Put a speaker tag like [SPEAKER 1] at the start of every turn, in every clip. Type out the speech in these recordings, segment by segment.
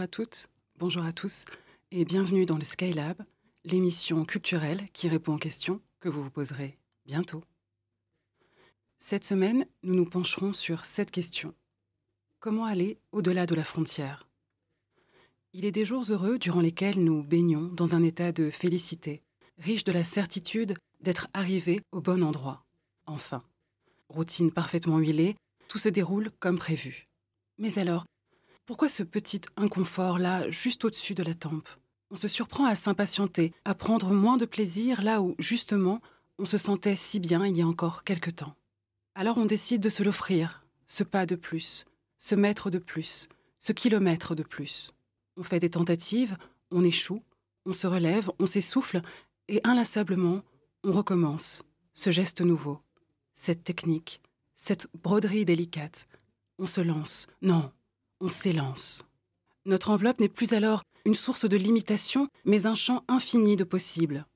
[SPEAKER 1] Bonjour à toutes, bonjour à tous et bienvenue dans le Skylab, l'émission culturelle qui répond aux questions que vous vous poserez bientôt. Cette semaine, nous nous pencherons sur cette question. Comment aller au-delà de la frontière? Il est des jours heureux durant lesquels nous baignons dans un état de félicité, riche de la certitude d'être arrivés au bon endroit. Enfin, routine parfaitement huilée, tout se déroule comme prévu. Mais alors, pourquoi ce petit inconfort-là, juste au-dessus de la tempe? On se surprend à s'impatienter, à prendre moins de plaisir là où, justement, on se sentait si bien il y a encore quelque temps. Alors on décide de se l'offrir, ce pas de plus, ce mètre de plus, ce kilomètre de plus. On fait des tentatives, on échoue, on se relève, on s'essouffle, et inlassablement, on recommence ce geste nouveau, cette technique, cette broderie délicate. On se lance, non, on s'élance. Notre enveloppe n'est plus alors une source de limitation, mais un champ infini de possibles.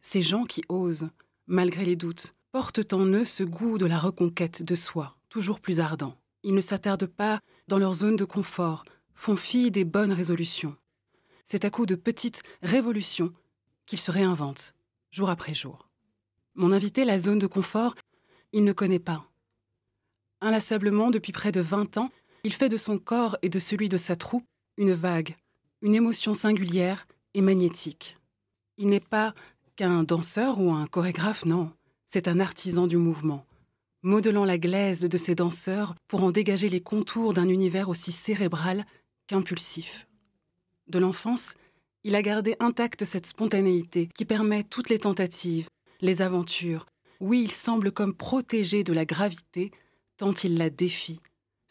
[SPEAKER 1] Ces gens qui osent, malgré les doutes, portent en eux ce goût de la reconquête de soi, toujours plus ardent. Ils ne s'attardent pas dans leur zone de confort, font fi des bonnes résolutions. C'est à coup de petites révolutions qu'ils se réinventent, jour après jour. Mon invité, la zone de confort, il ne connaît pas. Inlassablement, depuis près de vingt ans, il fait de son corps et de celui de sa troupe une vague, une émotion singulière et magnétique. Il n'est pas qu'un danseur ou un chorégraphe, non, c'est un artisan du mouvement, modelant la glaise de ses danseurs pour en dégager les contours d'un univers aussi cérébral qu'impulsif. De l'enfance, il a gardé intacte cette spontanéité qui permet toutes les tentatives, les aventures. Oui, il semble comme protégé de la gravité tant il la défie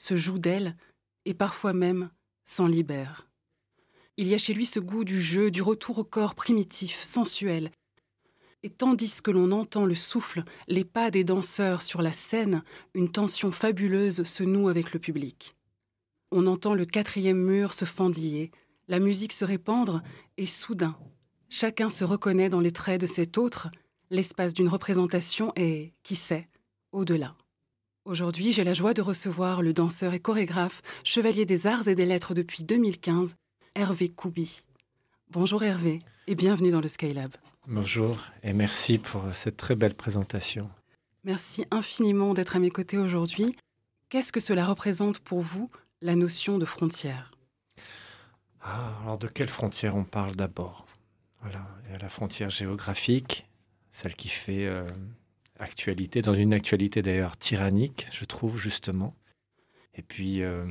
[SPEAKER 1] se joue d'elle et parfois même s'en libère. Il y a chez lui ce goût du jeu, du retour au corps primitif, sensuel. Et tandis que l'on entend le souffle, les pas des danseurs sur la scène, une tension fabuleuse se noue avec le public. On entend le quatrième mur se fendiller, la musique se répandre, et soudain, chacun se reconnaît dans les traits de cet autre, l'espace d'une représentation est, qui sait, au-delà. Aujourd'hui, j'ai la joie de recevoir le danseur et chorégraphe, chevalier des arts et des lettres depuis 2015, Hervé Koubi. Bonjour Hervé et bienvenue dans le Skylab.
[SPEAKER 2] Bonjour et merci pour cette très belle présentation.
[SPEAKER 1] Merci infiniment d'être à mes côtés aujourd'hui. Qu'est-ce que cela représente pour vous, la notion de frontière?
[SPEAKER 2] Ah, Alors de quelle frontière on parle d'abord? Voilà, il y a la frontière géographique, celle qui fait euh, actualité, dans une actualité d'ailleurs tyrannique, je trouve, justement. Et puis, euh,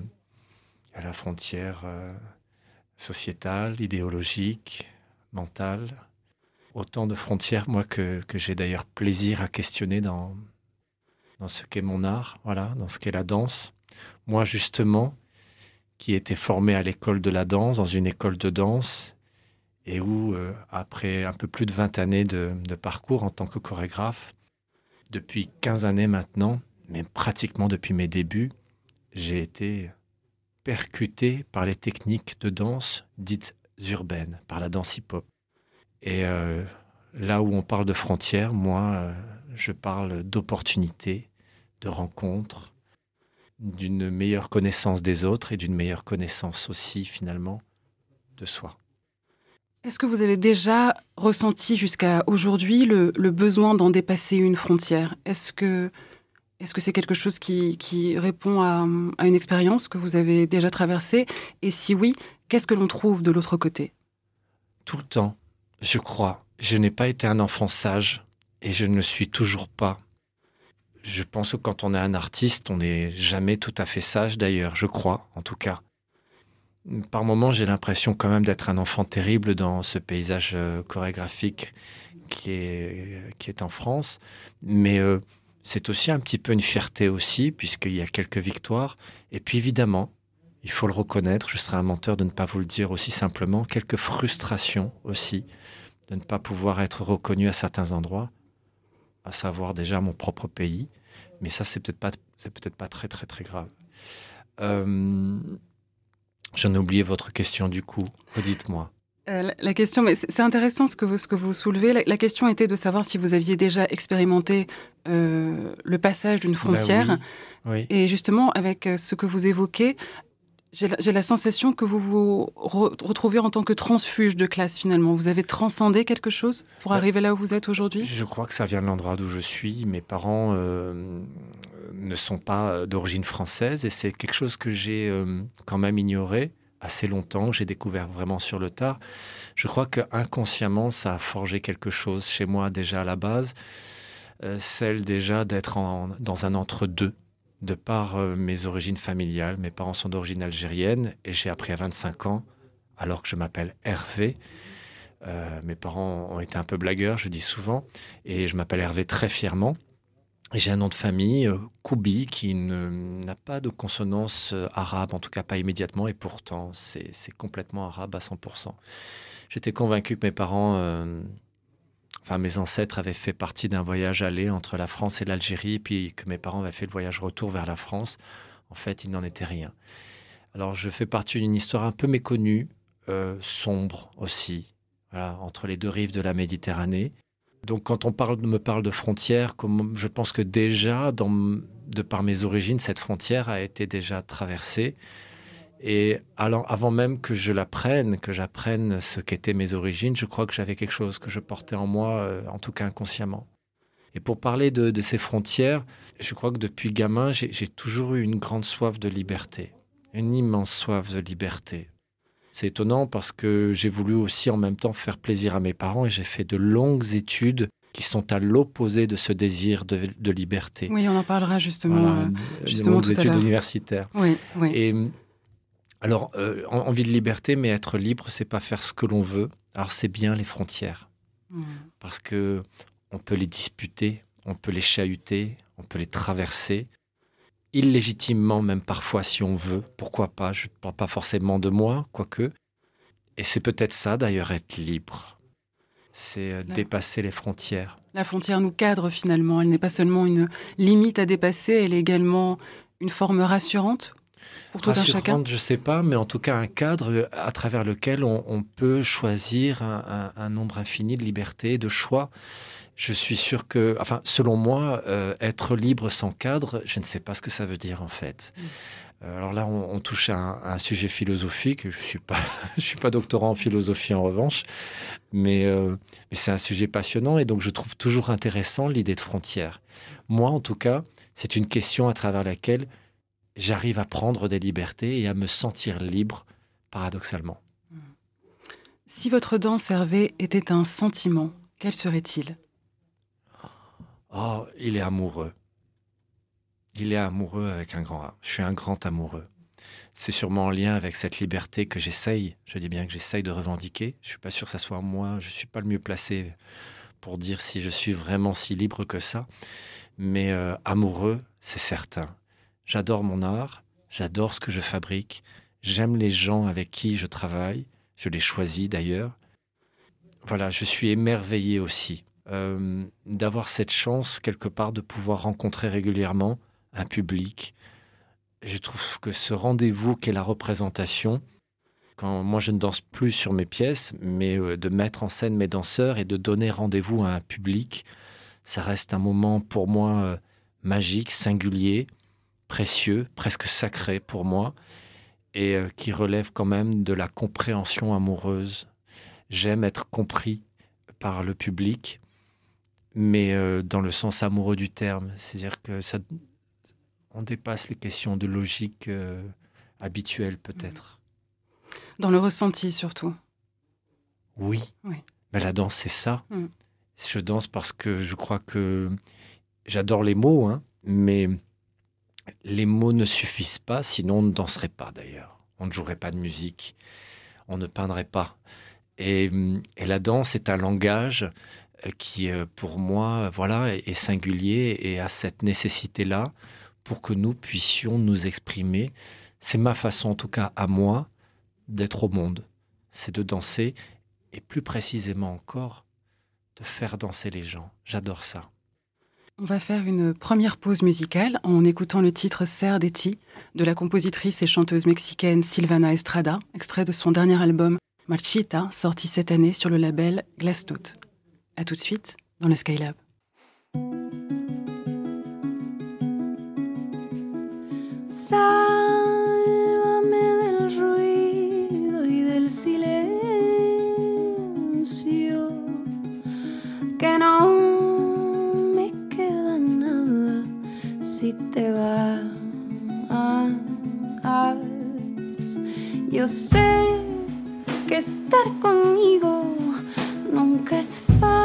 [SPEAKER 2] à la frontière euh, sociétale, idéologique, mentale. Autant de frontières, moi, que, que j'ai d'ailleurs plaisir à questionner dans, dans ce qu'est mon art, voilà, dans ce qu'est la danse. Moi, justement, qui était formé à l'école de la danse, dans une école de danse, et où, euh, après un peu plus de 20 années de, de parcours en tant que chorégraphe, depuis 15 années maintenant, mais pratiquement depuis mes débuts, j'ai été percuté par les techniques de danse dites urbaines, par la danse hip-hop. Et euh, là où on parle de frontières, moi, euh, je parle d'opportunités, de rencontres, d'une meilleure connaissance des autres et d'une meilleure connaissance aussi, finalement, de soi.
[SPEAKER 1] Est-ce que vous avez déjà ressenti jusqu'à aujourd'hui le, besoin d'en dépasser une frontière? Est-ce que c'est quelque chose qui, répond à, une expérience que vous avez déjà traversée? Et si oui, qu'est-ce que l'on trouve de l'autre côté?
[SPEAKER 2] Tout le temps, je crois. Je n'ai pas été un enfant sage et je ne le suis toujours pas. Je pense que quand on est un artiste, on n'est jamais tout à fait sage d'ailleurs, je crois en tout cas. Par moments, j'ai l'impression quand même d'être un enfant terrible dans ce paysage euh, chorégraphique qui est, qui est en France. Mais euh, c'est aussi un petit peu une fierté aussi, puisqu'il y a quelques victoires. Et puis évidemment, il faut le reconnaître, je serais un menteur de ne pas vous le dire aussi simplement, quelques frustrations aussi de ne pas pouvoir être reconnu à certains endroits, à savoir déjà mon propre pays. Mais ça, c'est peut-être pas, peut-être pas très très très grave. Euh, J'en ai oublié votre question du coup. Redites-moi.
[SPEAKER 1] Euh, la question, mais c'est intéressant ce que vous, ce que vous soulevez. La, question était de savoir si vous aviez déjà expérimenté euh, le passage d'une ben frontière.
[SPEAKER 2] oui,
[SPEAKER 1] Et justement, avec euh, ce que vous évoquez, J'ai la sensation que vous vous retrouvez en tant que transfuge de classe finalement. Vous avez transcendé quelque chose pour bah, arriver là où vous êtes aujourd'hui?
[SPEAKER 2] Je crois que ça vient de l'endroit d'où je suis. Mes parents euh, ne sont pas d'origine française et c'est quelque chose que j'ai euh, quand même ignoré assez longtemps. J'ai découvert vraiment sur le tard. Je crois que inconsciemment ça a forgé quelque chose chez moi déjà à la base. Euh, celle déjà d'être dans un entre-deux de par euh, mes origines familiales. Mes parents sont d'origine algérienne et j'ai appris à 25 ans, alors que je m'appelle Hervé. Euh, mes parents ont été un peu blagueurs, je dis souvent, et je m'appelle Hervé très fièrement. J'ai un nom de famille, euh, Koubi, qui n'a pas de consonance arabe, en tout cas pas immédiatement, et pourtant c'est complètement arabe à 100%. J'étais convaincu que mes parents enfin mes ancêtres avaient fait partie d'un voyage aller entre la France et l'Algérie, puis que mes parents avaient fait le voyage retour vers la France. En fait, il n'en était rien. Alors, je fais partie d'une histoire un peu méconnue, euh, sombre aussi, entre les deux rives de la Méditerranée. Donc, quand on me parle de frontières, je pense que déjà, de par mes origines, cette frontière a été déjà traversée. Et avant même que je l'apprenne, que j'apprenne ce qu'étaient mes origines, je crois que j'avais quelque chose que je portais en moi, euh, en tout cas inconsciemment. Et pour parler de, ces frontières, je crois que depuis gamin, j'ai toujours eu une grande soif de liberté, une immense soif de liberté. C'est étonnant parce que j'ai voulu aussi en même temps faire plaisir à mes parents et j'ai fait de longues études qui sont à l'opposé de ce désir de, liberté.
[SPEAKER 1] Oui, on en parlera justement, voilà, euh, justement tout
[SPEAKER 2] études universitaires.
[SPEAKER 1] Oui, oui.
[SPEAKER 2] Et alors, euh, envie de liberté, mais être libre, c'est pas faire ce que l'on veut. Alors, c'est bien les frontières. Parce que on peut les disputer, on peut les chahuter, on peut les traverser. Illégitimement, même parfois, si on veut. Pourquoi pas? Je ne parle pas forcément de moi, quoique. Et c'est peut-être ça, d'ailleurs, être libre. C'est euh, dépasser les frontières.
[SPEAKER 1] La frontière nous cadre finalement. Elle n'est pas seulement une limite à dépasser, elle est également une forme rassurante pour tout un chacun?
[SPEAKER 2] Je ne sais pas, mais en tout cas un cadre à travers lequel on, peut choisir un, nombre infini de libertés, de choix. Je suis sûr que, enfin, selon moi, euh, être libre sans cadre, je ne sais pas ce que ça veut dire en fait. Mm. Euh, alors là, on, touche à un, sujet philosophique. Je suis pas, je suis pas doctorant en philosophie en revanche, mais, euh, mais c'est un sujet passionnant et donc je trouve toujours intéressant l'idée de frontière. Moi, en tout cas, c'est une question à travers laquelle j'arrive à prendre des libertés et à me sentir libre, paradoxalement.
[SPEAKER 1] Si votre danse, Hervé, était un sentiment, quel serait-il?
[SPEAKER 2] Oh, il est amoureux. Il est amoureux avec un grand A. Je suis un grand amoureux. C'est sûrement en lien avec cette liberté que j'essaye, je dis bien que j'essaye de revendiquer. Je suis pas sûr que ça soit moi, je suis pas le mieux placé pour dire si je suis vraiment si libre que ça. Mais euh, amoureux, c'est certain. J'adore mon art, j'adore ce que je fabrique, j'aime les gens avec qui je travaille, je les choisis d'ailleurs. Voilà, je suis émerveillé aussi euh, d'avoir cette chance quelque part de pouvoir rencontrer régulièrement un public. Je trouve que ce rendez-vous qu'est la représentation, quand moi je ne danse plus sur mes pièces, mais euh, de mettre en scène mes danseurs et de donner rendez-vous à un public, ça reste un moment pour moi euh, magique, singulier précieux, presque sacré pour moi, et qui relève quand même de la compréhension amoureuse. J'aime être compris par le public, mais euh, dans le sens amoureux du terme. C'est-à-dire que ça, on dépasse les questions de logique euh, habituelle peut-être.
[SPEAKER 1] Dans le ressenti surtout.
[SPEAKER 2] Oui. oui. Mais la danse, c'est ça. Mm. Je danse parce que je crois que j'adore les mots, hein, mais les mots ne suffisent pas, sinon on ne danserait pas d'ailleurs. On ne jouerait pas de musique, on ne peindrait pas. Et, la danse est un langage qui, euh, pour moi, voilà, est singulier et a cette nécessité-là pour que nous puissions nous exprimer. C'est ma façon, en tout cas à moi, d'être au monde. C'est de danser et plus précisément encore, de faire danser les gens. J'adore ça.
[SPEAKER 1] On va faire une première pause musicale en écoutant le titre Ser de Ti de la compositrice et chanteuse mexicaine Silvana Estrada, extrait de son dernier album Marchita, sorti cette année sur le label Glassnote. À tout de suite dans le Skylab.
[SPEAKER 3] Sálvame del ruido y del silencio, que no me queda nada si te vas. Yo sé que estar conmigo nunca es fácil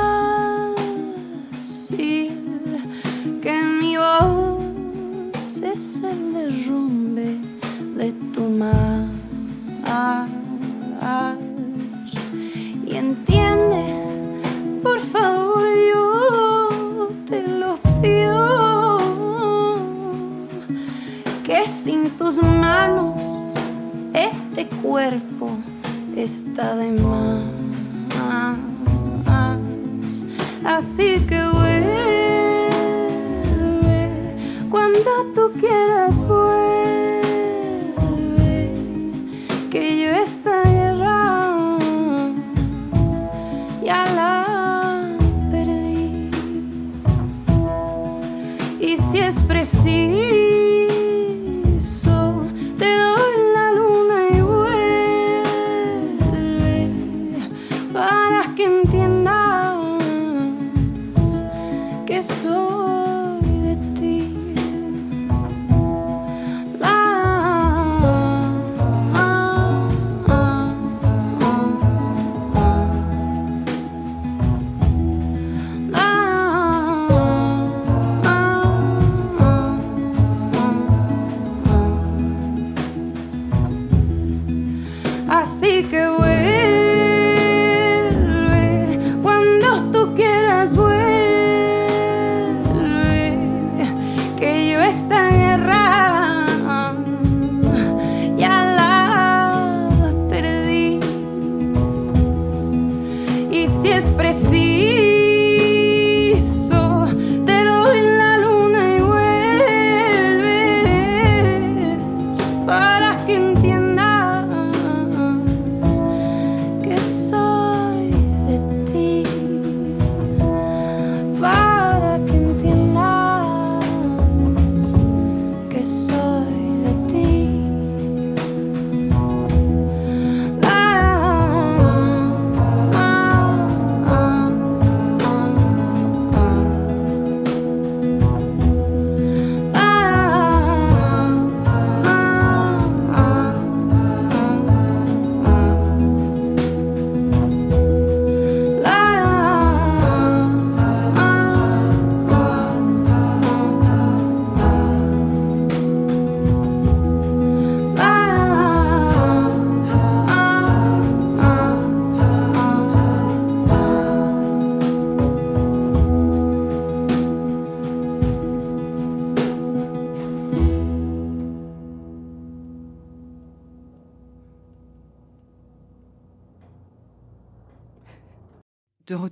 [SPEAKER 3] que mi voz es el derrumbe de tu mar. Y entiende, por favor, yo te lo pido, que sin tus manos este cuerpo está de más. Así que vuelve cuando tú quieras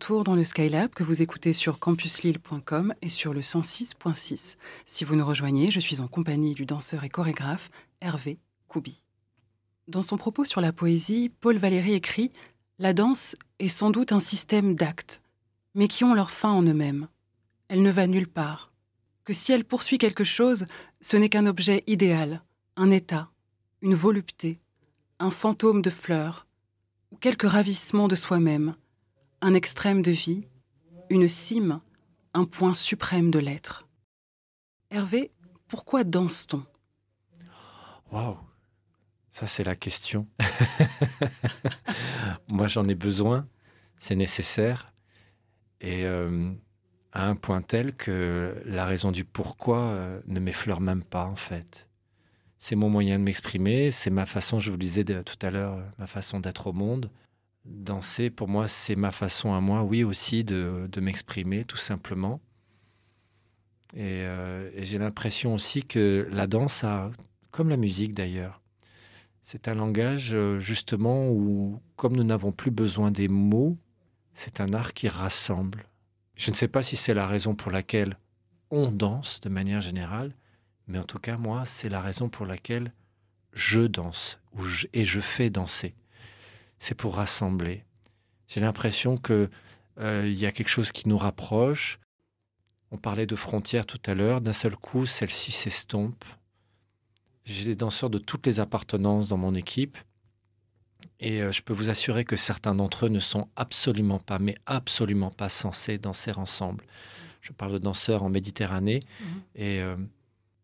[SPEAKER 1] dans le Skylab que vous écoutez sur campuslille.com et sur le 106.6. Si vous nous rejoignez, je suis en compagnie du danseur et chorégraphe Hervé Koubi. Dans son propos sur la poésie, Paul Valéry écrit La danse est sans doute un système d'actes, mais qui ont leur fin en eux-mêmes. Elle ne va nulle part. Que si elle poursuit quelque chose, ce n'est qu'un objet idéal, un état, une volupté, un fantôme de fleurs, ou quelque ravissement de soi-même, un extrême de vie, une cime, un point suprême de l'être. Hervé, pourquoi danse-t-on?
[SPEAKER 2] Waouh Ça, c'est la question. Moi, j'en ai besoin, c'est nécessaire. Et euh, à un point tel que la raison du pourquoi euh, ne m'effleure même pas, en fait. C'est mon moyen de m'exprimer, c'est ma façon, je vous le disais tout à l'heure, ma façon d'être au monde. Danser, pour moi, c'est ma façon à moi, oui, aussi, de, de m'exprimer, tout simplement. Et, euh, j'ai l'impression aussi que la danse a, comme la musique d'ailleurs, c'est un langage euh, justement où, comme nous n'avons plus besoin des mots, c'est un art qui rassemble. Je ne sais pas si c'est la raison pour laquelle on danse de manière générale, mais en tout cas, moi, c'est la raison pour laquelle je danse ou je- et je fais danser. C'est pour rassembler. J'ai l'impression que euh, il y a quelque chose qui nous rapproche. On parlait de frontières tout à l'heure. D'un seul coup, celle-ci s'estompe. J'ai des danseurs de toutes les appartenances dans mon équipe. Et euh, je peux vous assurer que certains d'entre eux ne sont absolument pas, mais absolument pas censés danser ensemble. Je parle de danseurs en Méditerranée.
[SPEAKER 1] Mhm.
[SPEAKER 2] Et euh,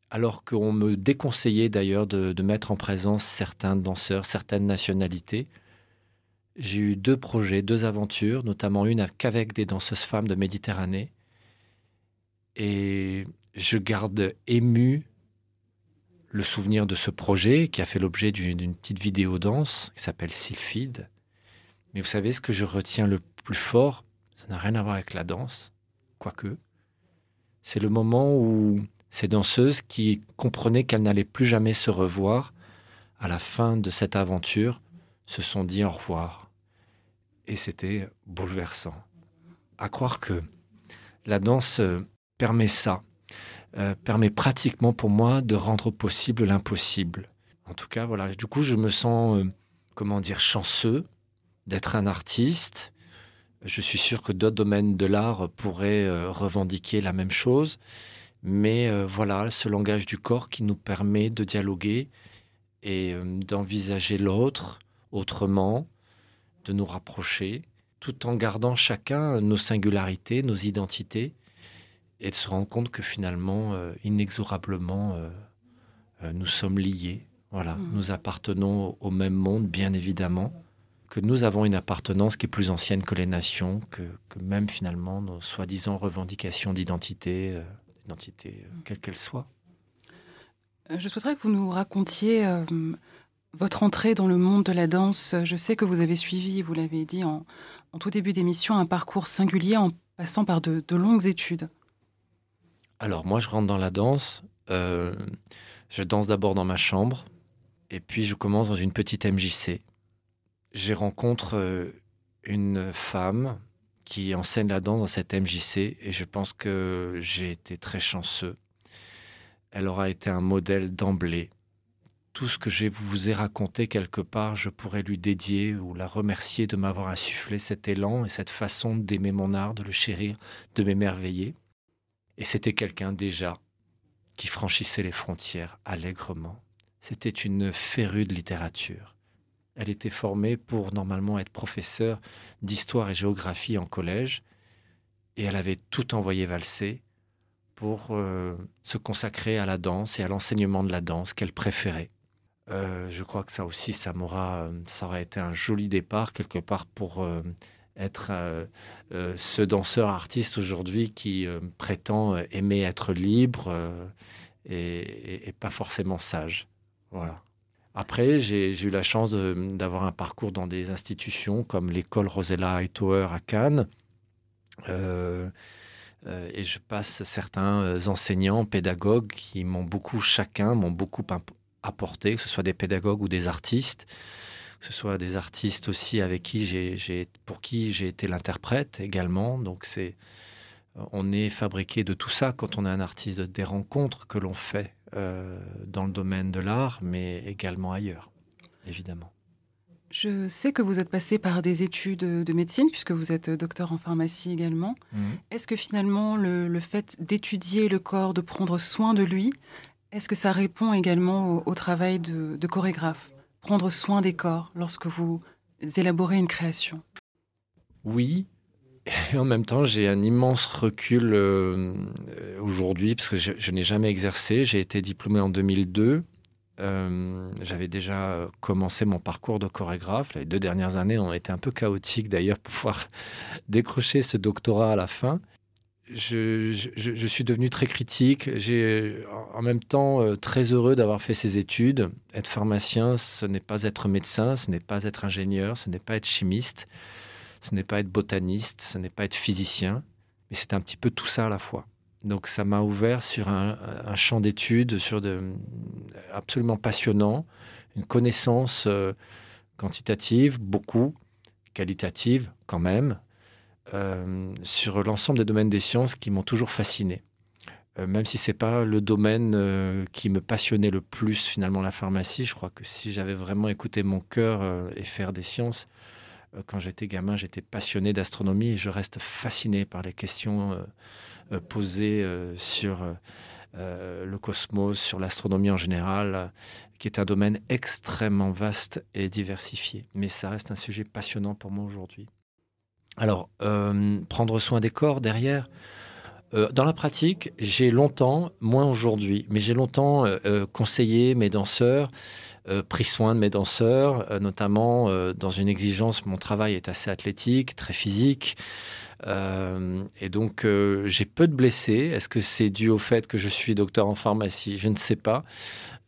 [SPEAKER 2] alors qu'on me déconseillait d'ailleurs de, de mettre en présence certains danseurs, certaines nationalités, j'ai eu deux projets, deux aventures, notamment une qu'avec des danseuses femmes de Méditerranée. Et je garde ému le souvenir de ce projet qui a fait l'objet d'une petite vidéo danse qui s'appelle Sylphide. Mais vous savez ce que je retiens le plus fort Ça n'a rien à voir avec la danse, quoique. C'est le moment où ces danseuses qui comprenaient qu'elles n'allaient plus jamais se revoir à la fin de cette aventure se sont dit au revoir. Et c'était bouleversant. À croire que la danse euh, permet ça, euh, permet pratiquement pour moi de rendre possible l'impossible. En tout cas, voilà. Du coup, je me sens, euh, comment dire, chanceux d'être un artiste. Je suis sûr que d'autres domaines de l'art pourraient revendiquer la même chose. Mais voilà, ce langage du corps qui nous permet de dialoguer et d'envisager l'autre autrement, de nous rapprocher, tout en gardant chacun nos singularités, nos identités, et de se rendre compte que finalement, euh, inexorablement, euh, euh, nous sommes liés. Voilà,
[SPEAKER 1] Mhm.
[SPEAKER 2] nous appartenons au, même monde, bien évidemment, que nous avons une appartenance qui est plus ancienne que les nations, que, que même finalement nos soi-disant revendications d'identité, euh, d'identité euh, quelle qu'elle soit.
[SPEAKER 1] Euh, Je souhaiterais que vous nous racontiez euh, votre entrée dans le monde de la danse. Je sais que vous avez suivi, vous l'avez dit en, tout début d'émission, un parcours singulier en passant par de, de longues études.
[SPEAKER 2] Alors moi, je rentre dans la danse. euh, je danse d'abord dans ma chambre, et puis je commence dans une petite MJC. J'y rencontre euh, une femme qui enseigne la danse dans cette MJC, et je pense que j'ai été très chanceux. Elle aura été un modèle d'emblée. Tout ce que je vous ai raconté quelque part, je pourrais lui dédier ou la remercier de m'avoir insufflé cet élan et cette façon d'aimer mon art, de le chérir, de m'émerveiller. Et c'était quelqu'un déjà qui franchissait les frontières allègrement. C'était une férue de littérature. Elle était formée pour normalement être professeure d'histoire et géographie en collège, et elle avait tout envoyé valser pour euh, se consacrer à la danse et à l'enseignement de la danse qu'elle préférait. Euh, je crois que ça aussi, ça m'aura, euh, aurait été un joli départ quelque part pour euh, être ce danseur artiste aujourd'hui qui prétend aimer être libre et, pas forcément sage. Voilà. Après, j'ai eu la chance d'avoir un parcours dans des institutions comme l'école Rosella Hightower à Cannes. Et je passe certains enseignants, pédagogues qui m'ont beaucoup, chacun m'ont beaucoup apporté, que ce soit des pédagogues ou des artistes, que ce soit des artistes aussi avec qui j'ai, pour qui j'ai été l'interprète également. Donc c'est, euh, on est fabriqué de tout ça quand on est un artiste, des rencontres que l'on fait euh, dans le domaine de l'art, mais également ailleurs, évidemment.
[SPEAKER 1] Je sais que vous êtes passé par des études de médecine, puisque vous êtes docteur en pharmacie également. Est-ce que finalement, le, le fait d'étudier le corps, de prendre soin de lui, est-ce que ça répond également au, travail de, chorégraphe Prendre soin des corps lorsque vous élaborez une création?
[SPEAKER 2] Oui, et en même temps, j'ai un immense recul euh, euh, aujourd'hui, parce que je, n'ai jamais exercé. J'ai été diplômé en 2002. Euh, J'avais déjà commencé mon parcours de chorégraphe. Les deux dernières années ont été un peu chaotiques d'ailleurs pour pouvoir décrocher ce doctorat à la fin. Je, suis devenu très critique. J'ai en- même temps euh, très heureux d'avoir fait ces études. Être pharmacien, ce n'est pas être médecin, ce n'est pas être ingénieur, ce n'est pas être chimiste ce n'est pas être botaniste, ce n'est pas être physicien, mais c'est un petit peu tout ça à la fois. Donc ça m'a ouvert sur un, champ d'études sur absolument passionnant, une connaissance euh, quantitative, beaucoup, qualitative quand même, euh, sur l'ensemble des domaines des sciences qui m'ont toujours fasciné. Euh, même si c'est pas le domaine euh, qui me passionnait le plus finalement la pharmacie, je crois que si j'avais vraiment écouté mon cœur et faire des sciences, quand j'étais gamin, j'étais passionné d'astronomie et je reste fasciné par les questions posées sur le cosmos, sur l'astronomie en général, qui est un domaine extrêmement vaste et diversifié. Mais ça reste un sujet passionnant pour moi aujourd'hui. Alors, euh, prendre soin des corps derrière, euh, dans la pratique, j'ai longtemps, moins aujourd'hui, mais j'ai longtemps euh, conseillé mes danseurs, pris soin de mes danseurs, notamment dans une exigence, mon travail est assez athlétique, très physique. Euh, et donc, euh, j'ai peu de blessés. Est-ce que c'est dû au fait que je suis docteur en pharmacie? Je ne sais pas.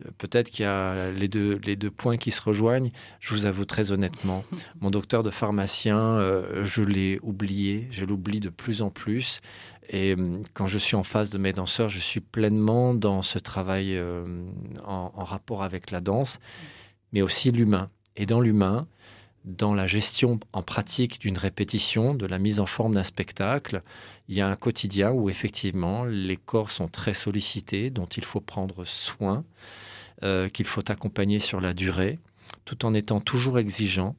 [SPEAKER 2] Euh, Peut-être qu'il y a les deux, les deux points qui se rejoignent. Je vous avoue très honnêtement, mon docteur de pharmacien, je l'ai oublié. Je l'oublie de plus en plus. Et quand je suis en face de mes danseurs, je suis pleinement dans ce travail en rapport avec la danse, mais aussi l'humain. Et dans l'humain, dans la gestion en pratique d'une répétition, de la mise en forme d'un spectacle, il y a un quotidien où effectivement les corps sont très sollicités, dont il faut prendre soin, euh, qu'il faut accompagner sur la durée, tout en étant toujours exigeant.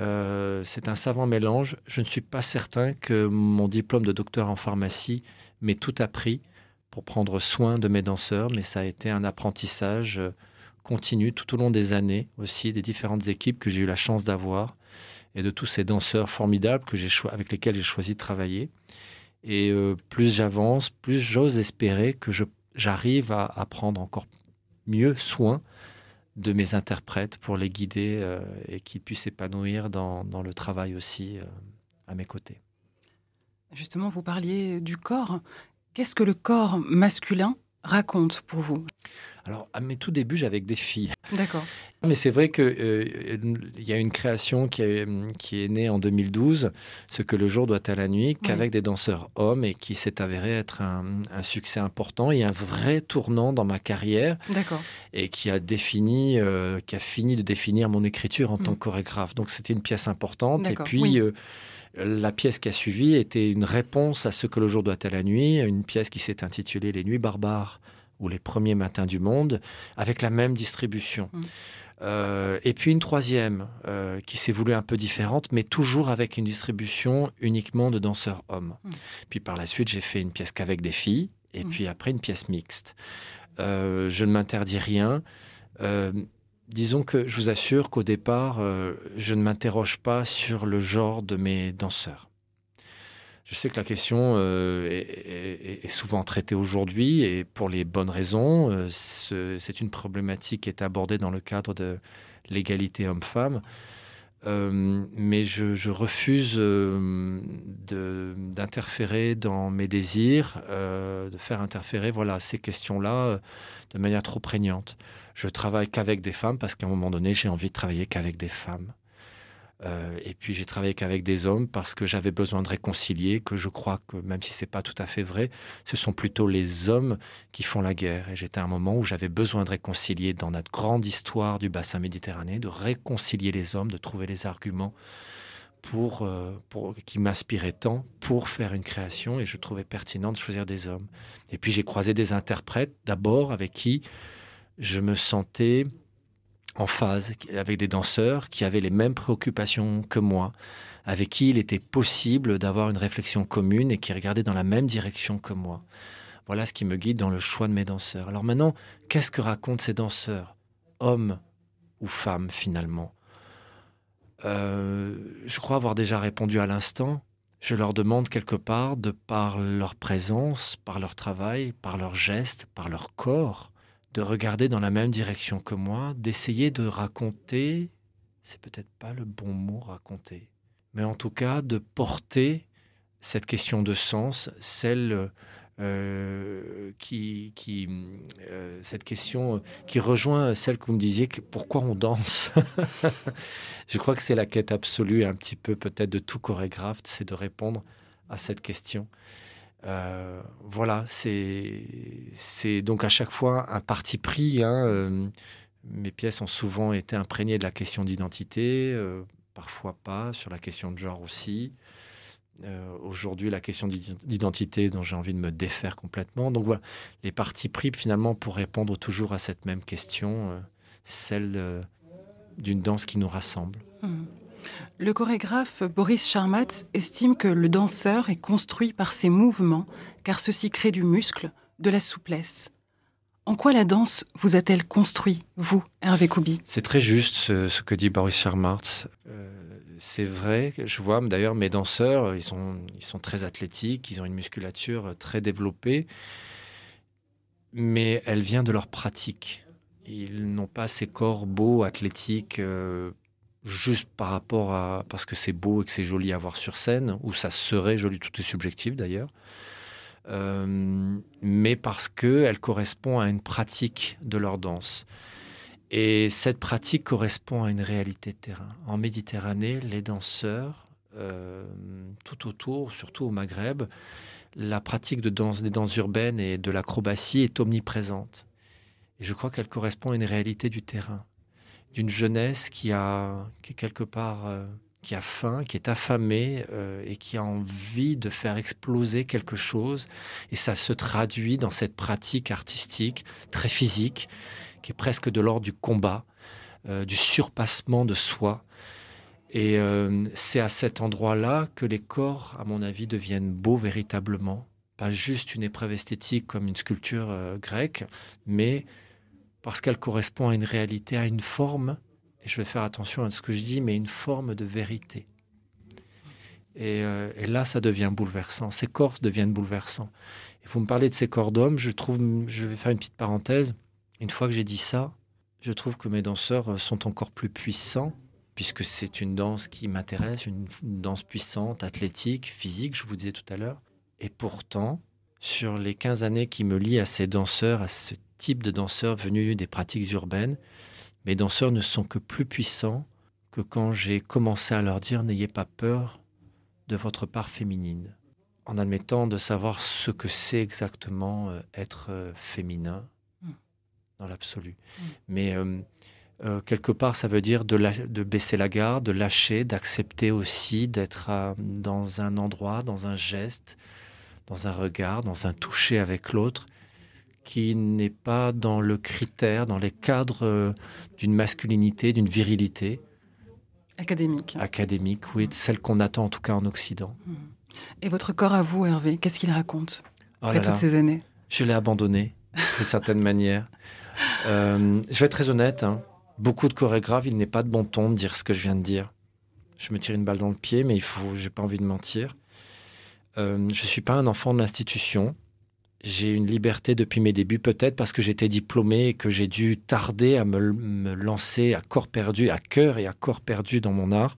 [SPEAKER 2] Euh, c'est un savant mélange. Je ne suis pas certain que mon diplôme de docteur en pharmacie m'ait tout appris pour prendre soin de mes danseurs, mais ça a été un apprentissage euh, continu tout au long des années aussi, des différentes équipes que j'ai eu la chance d'avoir et de tous ces danseurs formidables que j'ai avec lesquels j'ai choisi de travailler. Et euh, plus j'avance, plus j'ose espérer que j'arrive à, à prendre encore mieux soin de mes interprètes pour les guider euh, et qu'ils puissent s'épanouir dans, dans le travail aussi euh, à mes côtés.
[SPEAKER 1] Justement, vous parliez du corps. Qu'est-ce que le corps masculin raconte pour vous?
[SPEAKER 2] Alors, à mes tout débuts, j'avais des filles.
[SPEAKER 1] D'accord.
[SPEAKER 2] Mais c'est vrai qu'il y a une création qui est, qui est née en 2012, ce que le jour doit à la nuit, qu'avec des danseurs hommes et qui s'est avéré être un, un succès important et un vrai tournant dans ma carrière
[SPEAKER 1] D'accord.
[SPEAKER 2] et qui a défini, euh, qui a fini de définir mon écriture en tant
[SPEAKER 1] Mm.
[SPEAKER 2] que chorégraphe. Donc c'était une pièce importante. Et puis
[SPEAKER 1] oui.
[SPEAKER 2] euh, la pièce qui a suivi était une réponse à ce que le jour doit à la nuit, une pièce qui s'est intitulée Les Nuits barbares ou Les premiers matins du monde, avec la même distribution.
[SPEAKER 1] Mm.
[SPEAKER 2] Euh, et puis une troisième euh, qui s'est voulue un peu différente, mais toujours avec une distribution uniquement de danseurs hommes.
[SPEAKER 1] Mm.
[SPEAKER 2] Puis par la suite, j'ai fait une pièce qu'avec des filles, et
[SPEAKER 1] Mm.
[SPEAKER 2] puis après une pièce mixte. Euh, je ne m'interdis rien. Disons que je vous assure qu'au départ, je ne m'interroge pas sur le genre de mes danseurs. Je sais que la question euh, est, souvent traitée aujourd'hui et pour les bonnes raisons. Euh, ce- C'est une problématique qui est abordée dans le cadre de l'égalité homme-femme. Euh, mais je, je refuse d'interférer dans mes désirs, de faire interférer voilà, ces questions-là de manière trop prégnante. Je travaille qu'avec des femmes parce qu'à un moment donné, j'ai envie de travailler qu'avec des femmes. Euh, et puis j'ai travaillé qu'avec des hommes parce que j'avais besoin de réconcilier, que je crois que même si c'est pas tout à fait vrai, ce sont plutôt les hommes qui font la guerre. Et j'étais à un moment où j'avais besoin de réconcilier dans notre grande histoire du bassin méditerranéen, de réconcilier les hommes, de trouver les arguments pour, euh, qui m'inspiraient tant pour faire une création. Et je trouvais pertinent de choisir des hommes. Et puis j'ai croisé des interprètes d'abord avec qui je me sentais en phase avec des danseurs qui avaient les mêmes préoccupations que moi, avec qui il était possible d'avoir une réflexion commune et qui regardaient dans la même direction que moi. Voilà ce qui me guide dans le choix de mes danseurs. Alors maintenant, qu'est-ce que racontent ces danseurs Hommes ou femmes finalement? Euh, Je crois avoir déjà répondu à l'instant. Je leur demande quelque part, de par leur présence, par leur travail, par leurs gestes, par leur corps, de regarder dans la même direction que moi, d'essayer de raconter, c'est peut-être pas le bon mot raconter, mais en tout cas de porter cette question de sens, celle euh, qui, qui euh, cette question qui rejoint celle que vous me disiez, que pourquoi on danse? Je crois que c'est la quête absolue, un petit peu peut-être de tout chorégraphe, c'est de répondre à cette question. Euh, voilà, c'est donc à chaque fois un parti pris. hein, euh, mes pièces ont souvent été imprégnées de la question d'identité, euh, parfois pas, sur la question de genre aussi. Aujourd'hui, la question d'id- d'identité dont j'ai envie de me défaire complètement. Donc voilà, les partis pris finalement pour répondre toujours à cette même question, celle d'une danse qui nous rassemble.
[SPEAKER 1] Hmm. Le chorégraphe Boris Charmat estime que le danseur est construit par ses mouvements, car ceux-ci créent du muscle, de la souplesse. En quoi la danse vous a-t-elle construit, vous, Hervé Koubi
[SPEAKER 2] C'est très juste ce, que dit Boris Charmartz. Euh, c'est vrai, je vois d'ailleurs mes danseurs, ils sont, ils sont très athlétiques, ils ont une musculature très développée, mais elle vient de leur pratique. Ils n'ont pas ces corps beaux, athlétiques, euh, juste par rapport à. parce que c'est beau et que c'est joli à voir sur scène, ou ça serait joli, tout est subjectif d'ailleurs. Euh, mais parce qu'elle correspond à une pratique de leur danse. Et cette pratique correspond à une réalité de terrain. En Méditerranée, les danseurs, euh, tout autour, surtout au Maghreb, la pratique de danse, des danses urbaines et de l'acrobatie est omniprésente. Et je crois qu'elle correspond à une réalité du terrain, d'une jeunesse qui a, qui est quelque part, euh, qui a faim, qui est affamée euh, et qui a envie de faire exploser quelque chose. Et ça se traduit dans cette pratique artistique très physique, qui est presque de l'ordre du combat, euh, du surpassement de soi. Et c'est à cet endroit-là que les corps, à mon avis, deviennent beaux véritablement. Pas juste une épreuve esthétique comme une sculpture grecque, mais parce qu'elle correspond à une réalité, à une forme, et je vais faire attention à ce que je dis, mais une forme de vérité. Et, euh, là, ça devient bouleversant. Ces corps deviennent bouleversants. Et vous me parlez de ces corps d'hommes, je trouve, je vais faire une petite parenthèse. Une fois que j'ai dit ça, je trouve que mes danseurs sont encore plus puissants, puisque c'est une danse qui m'intéresse, une, danse puissante, athlétique, physique, je vous disais tout à l'heure. Et pourtant, sur les 15 années qui me lient à ces danseurs, à ce type de danseurs venus des pratiques urbaines. Mes danseurs ne sont que plus puissants que quand j'ai commencé à leur dire n'ayez pas peur de votre part féminine, en admettant de savoir ce que c'est exactement euh, être euh, féminin hmm. dans l'absolu. Hmm. Mais euh, quelque part, ça veut dire de, de, baisser la garde, de lâcher, d'accepter aussi d'être dans un endroit, dans un geste, dans un regard, dans un toucher avec l'autre, qui n'est pas dans le critère, dans les cadres euh, d'une masculinité, d'une virilité.
[SPEAKER 1] Académique.
[SPEAKER 2] Académique, oui, celle qu'on attend en tout cas en Occident. Mmh.
[SPEAKER 1] Et votre corps à vous, Hervé, qu'est-ce qu'il raconte oh après toutes ces années?
[SPEAKER 2] Je l'ai abandonné, de certaine manière. Euh, je vais être très honnête, hein. beaucoup de chorégraphes, il n'est pas de bon ton de dire ce que je viens de dire. Je me tire une balle dans le pied, mais il faut, j'ai pas envie de mentir. Euh, je ne suis pas un enfant de l'institution j'ai une liberté depuis mes débuts, peut-être parce que j'étais diplômé et que j'ai dû tarder à me, lancer à corps perdu, à cœur et à corps perdu dans mon art.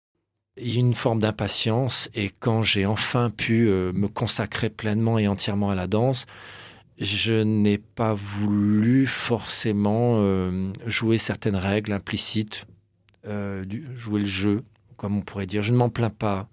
[SPEAKER 2] Il y a une forme d'impatience et quand j'ai enfin pu euh, me consacrer pleinement et entièrement à la danse, je n'ai pas voulu forcément euh, jouer certaines règles implicites, euh, jouer le jeu, comme on pourrait dire. Je ne m'en plains pas.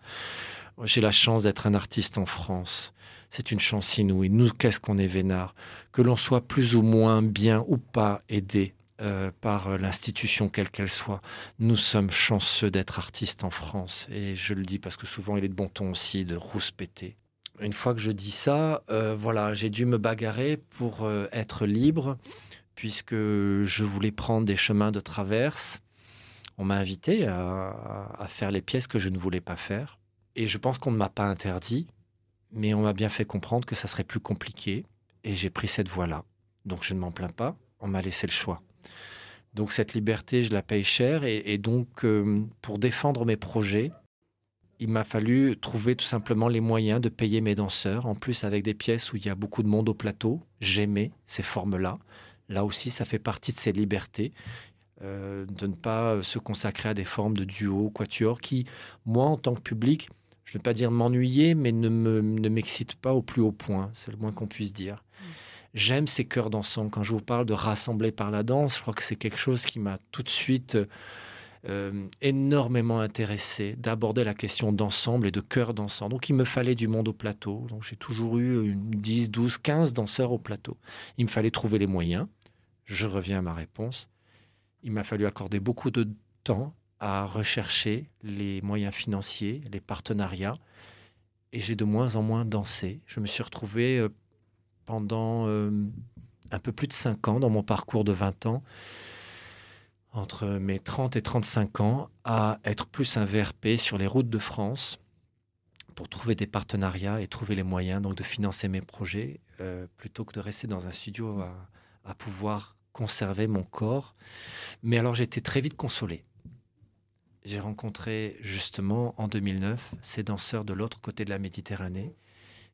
[SPEAKER 2] J'ai la chance d'être un artiste en France c'est une chance inouïe. Nous, qu'est-ce qu'on est vénard Que l'on soit plus ou moins bien ou pas aidé euh, par euh, l'institution quelle qu'elle soit, nous sommes chanceux d'être artistes en France. Et je le dis parce que souvent il est de bon ton aussi de rouspéter. Une fois que je dis ça, euh, voilà, j'ai dû me bagarrer pour être libre, puisque je voulais prendre des chemins de traverse. On m'a invité à faire les pièces que je ne voulais pas faire. Et je pense qu'on ne m'a pas interdit, mais on m'a bien fait comprendre que ça serait plus compliqué et j'ai pris cette voie-là. Donc je ne m'en plains pas, on m'a laissé le choix. Donc cette liberté, je la paye cher et, donc euh, pour défendre mes projets, il m'a fallu trouver tout simplement les moyens de payer mes danseurs. En plus, avec des pièces où il y a beaucoup de monde au plateau, j'aimais ces formes-là. Là aussi, ça fait partie de ces libertés. Euh, de ne pas se consacrer à des formes de duo, quatuor, qui, moi, en tant que public, je ne veux pas dire m'ennuyer, mais ne, m'excite pas au plus haut point, c'est le moins qu'on puisse dire. Mm. J'aime ces chœurs d'ensemble. Quand je vous parle de rassembler par la danse, je crois que c'est quelque chose qui m'a tout de suite euh, énormément intéressé, d'aborder la question d'ensemble et de chœur d'ensemble. Donc il me fallait du monde au plateau. Donc j'ai toujours eu une 10, 12, 15 danseurs au plateau. Il me fallait trouver les moyens. Je reviens à ma réponse. Il m'a fallu accorder beaucoup de temps à rechercher les moyens financiers, les partenariats, et j'ai de moins en moins dansé. Je me suis retrouvé euh, pendant euh, un peu plus de 5 ans dans mon parcours de 20 ans, entre mes 30 et 35 ans, à être plus un VRP sur les routes de France pour trouver des partenariats et trouver les moyens donc de financer mes projets euh, plutôt que de rester dans un studio à, à pouvoir conserver mon corps. Mais alors j'étais très vite consolé. J'ai rencontré justement en 2009 ces danseurs de l'autre côté de la Méditerranée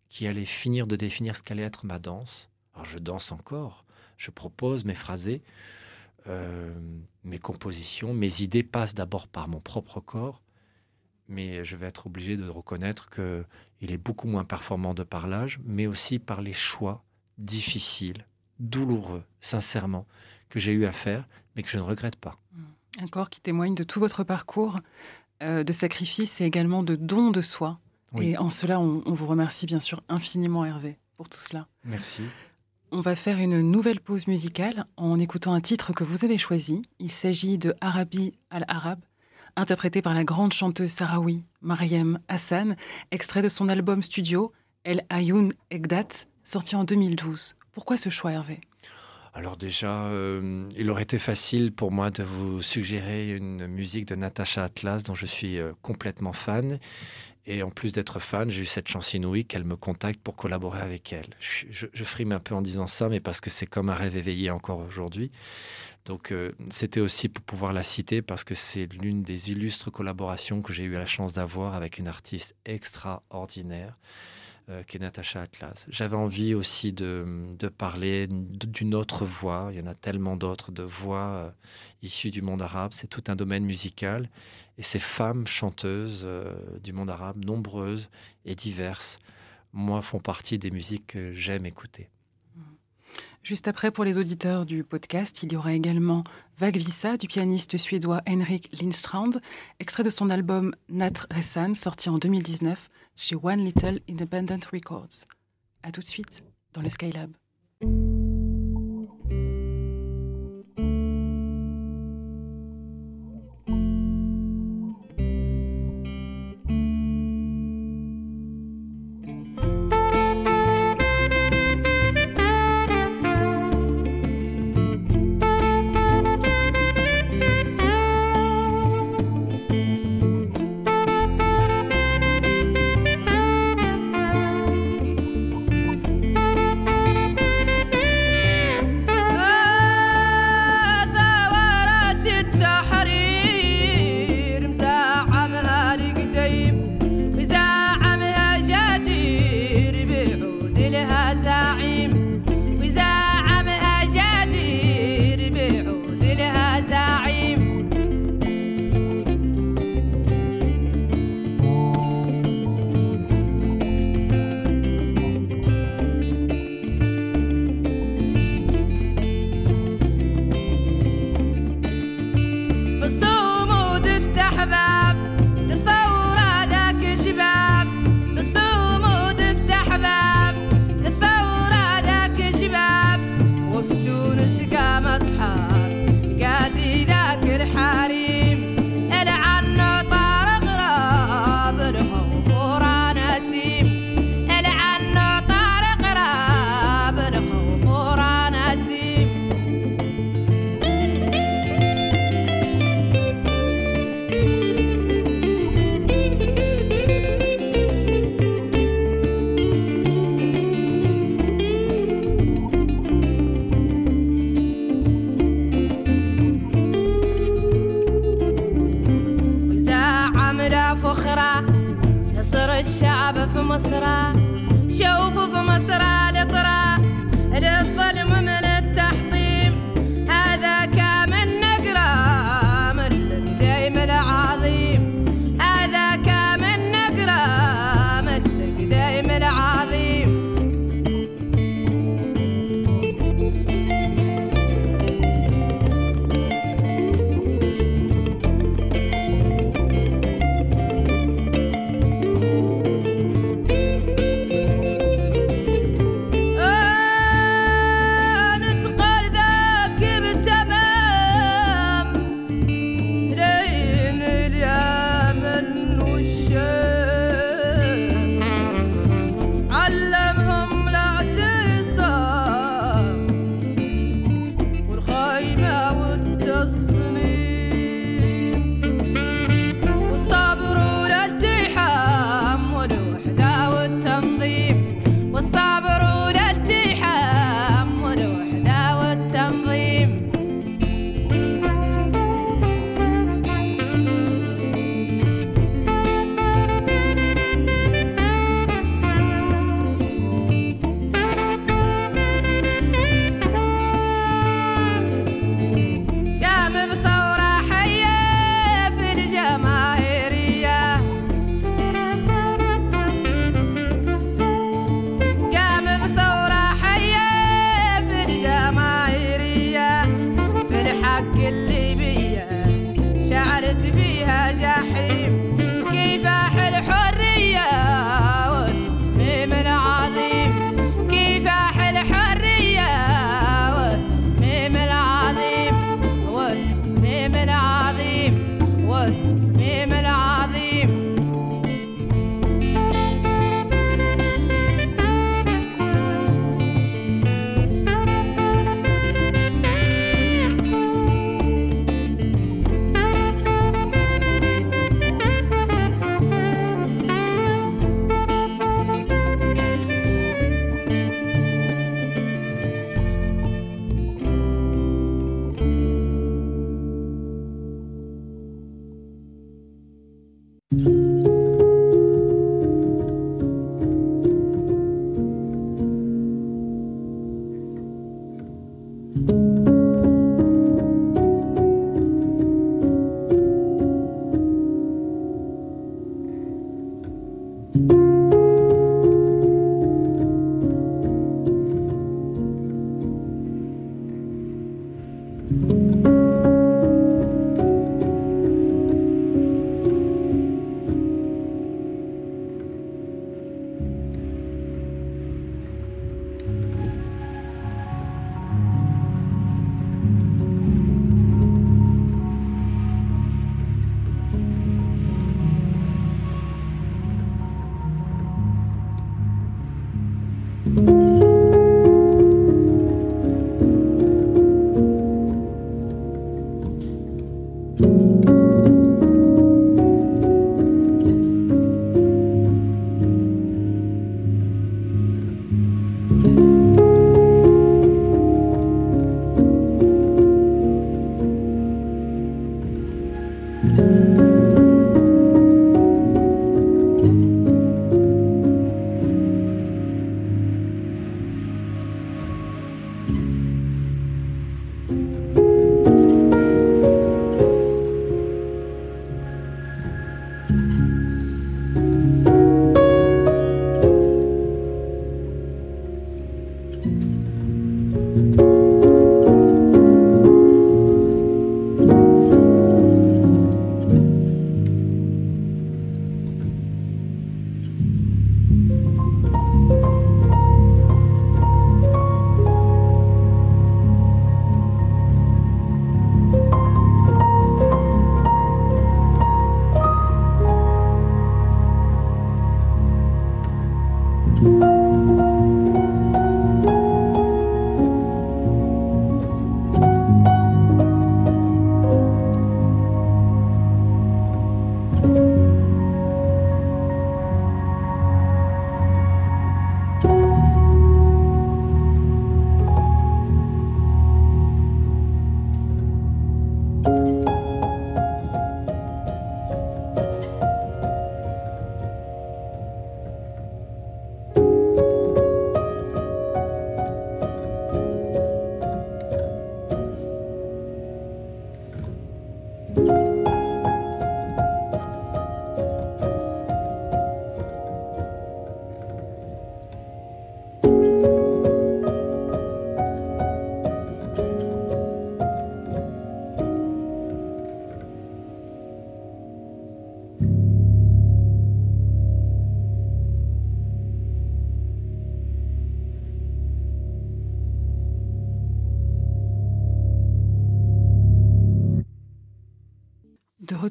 [SPEAKER 2] qui allaient finir de définir ce qu'allait être ma danse. Alors je danse encore, je propose mes phrasés, euh, mes compositions, mes idées passent d'abord par mon propre corps, mais je vais être obligé de reconnaître qu'il est beaucoup moins performant de par l'âge, mais aussi par les choix difficiles, douloureux, sincèrement, que j'ai eu à faire, mais que je ne regrette pas.
[SPEAKER 4] Un corps qui témoigne de tout votre parcours, euh, de sacrifice et également de don de soi.
[SPEAKER 2] Oui.
[SPEAKER 4] Et en cela, on, on vous remercie bien sûr infiniment, Hervé, pour tout cela.
[SPEAKER 2] Merci.
[SPEAKER 4] On va faire une nouvelle pause musicale en écoutant un titre que vous avez choisi. Il s'agit de Arabi al-Arab, interprété par la grande chanteuse sahraoui Mariam Hassan, extrait de son album studio El Ayoun Egdat, sorti en 2012. Pourquoi ce choix, Hervé?
[SPEAKER 2] Alors déjà, euh, il aurait été facile pour moi de vous suggérer une musique de Natacha Atlas dont je suis euh, complètement fan. Et en plus d'être fan, j'ai eu cette chance inouïe qu'elle me contacte pour collaborer avec elle. Je, frime un peu en disant ça, mais parce que c'est comme un rêve éveillé encore aujourd'hui. Donc euh, c'était aussi pour pouvoir la citer parce que c'est l'une des illustres collaborations que j'ai eu la chance d'avoir avec une artiste extraordinaire euh, Natacha Atlas. J'avais envie aussi de, de parler d'une autre voix. Il y en a tellement d'autres de voix euh, issues du monde arabe. C'est tout un domaine musical. Et ces femmes chanteuses euh, du monde arabe, nombreuses et diverses, moi, font partie des musiques que j'aime écouter.
[SPEAKER 4] Juste après, pour les auditeurs du podcast, il y aura également Vague Vissa du pianiste suédois Henrik Lindstrand, extrait de son album Nat Ressan, sorti en 2019 chez One Little Independent Records. A tout de suite dans le Skylab.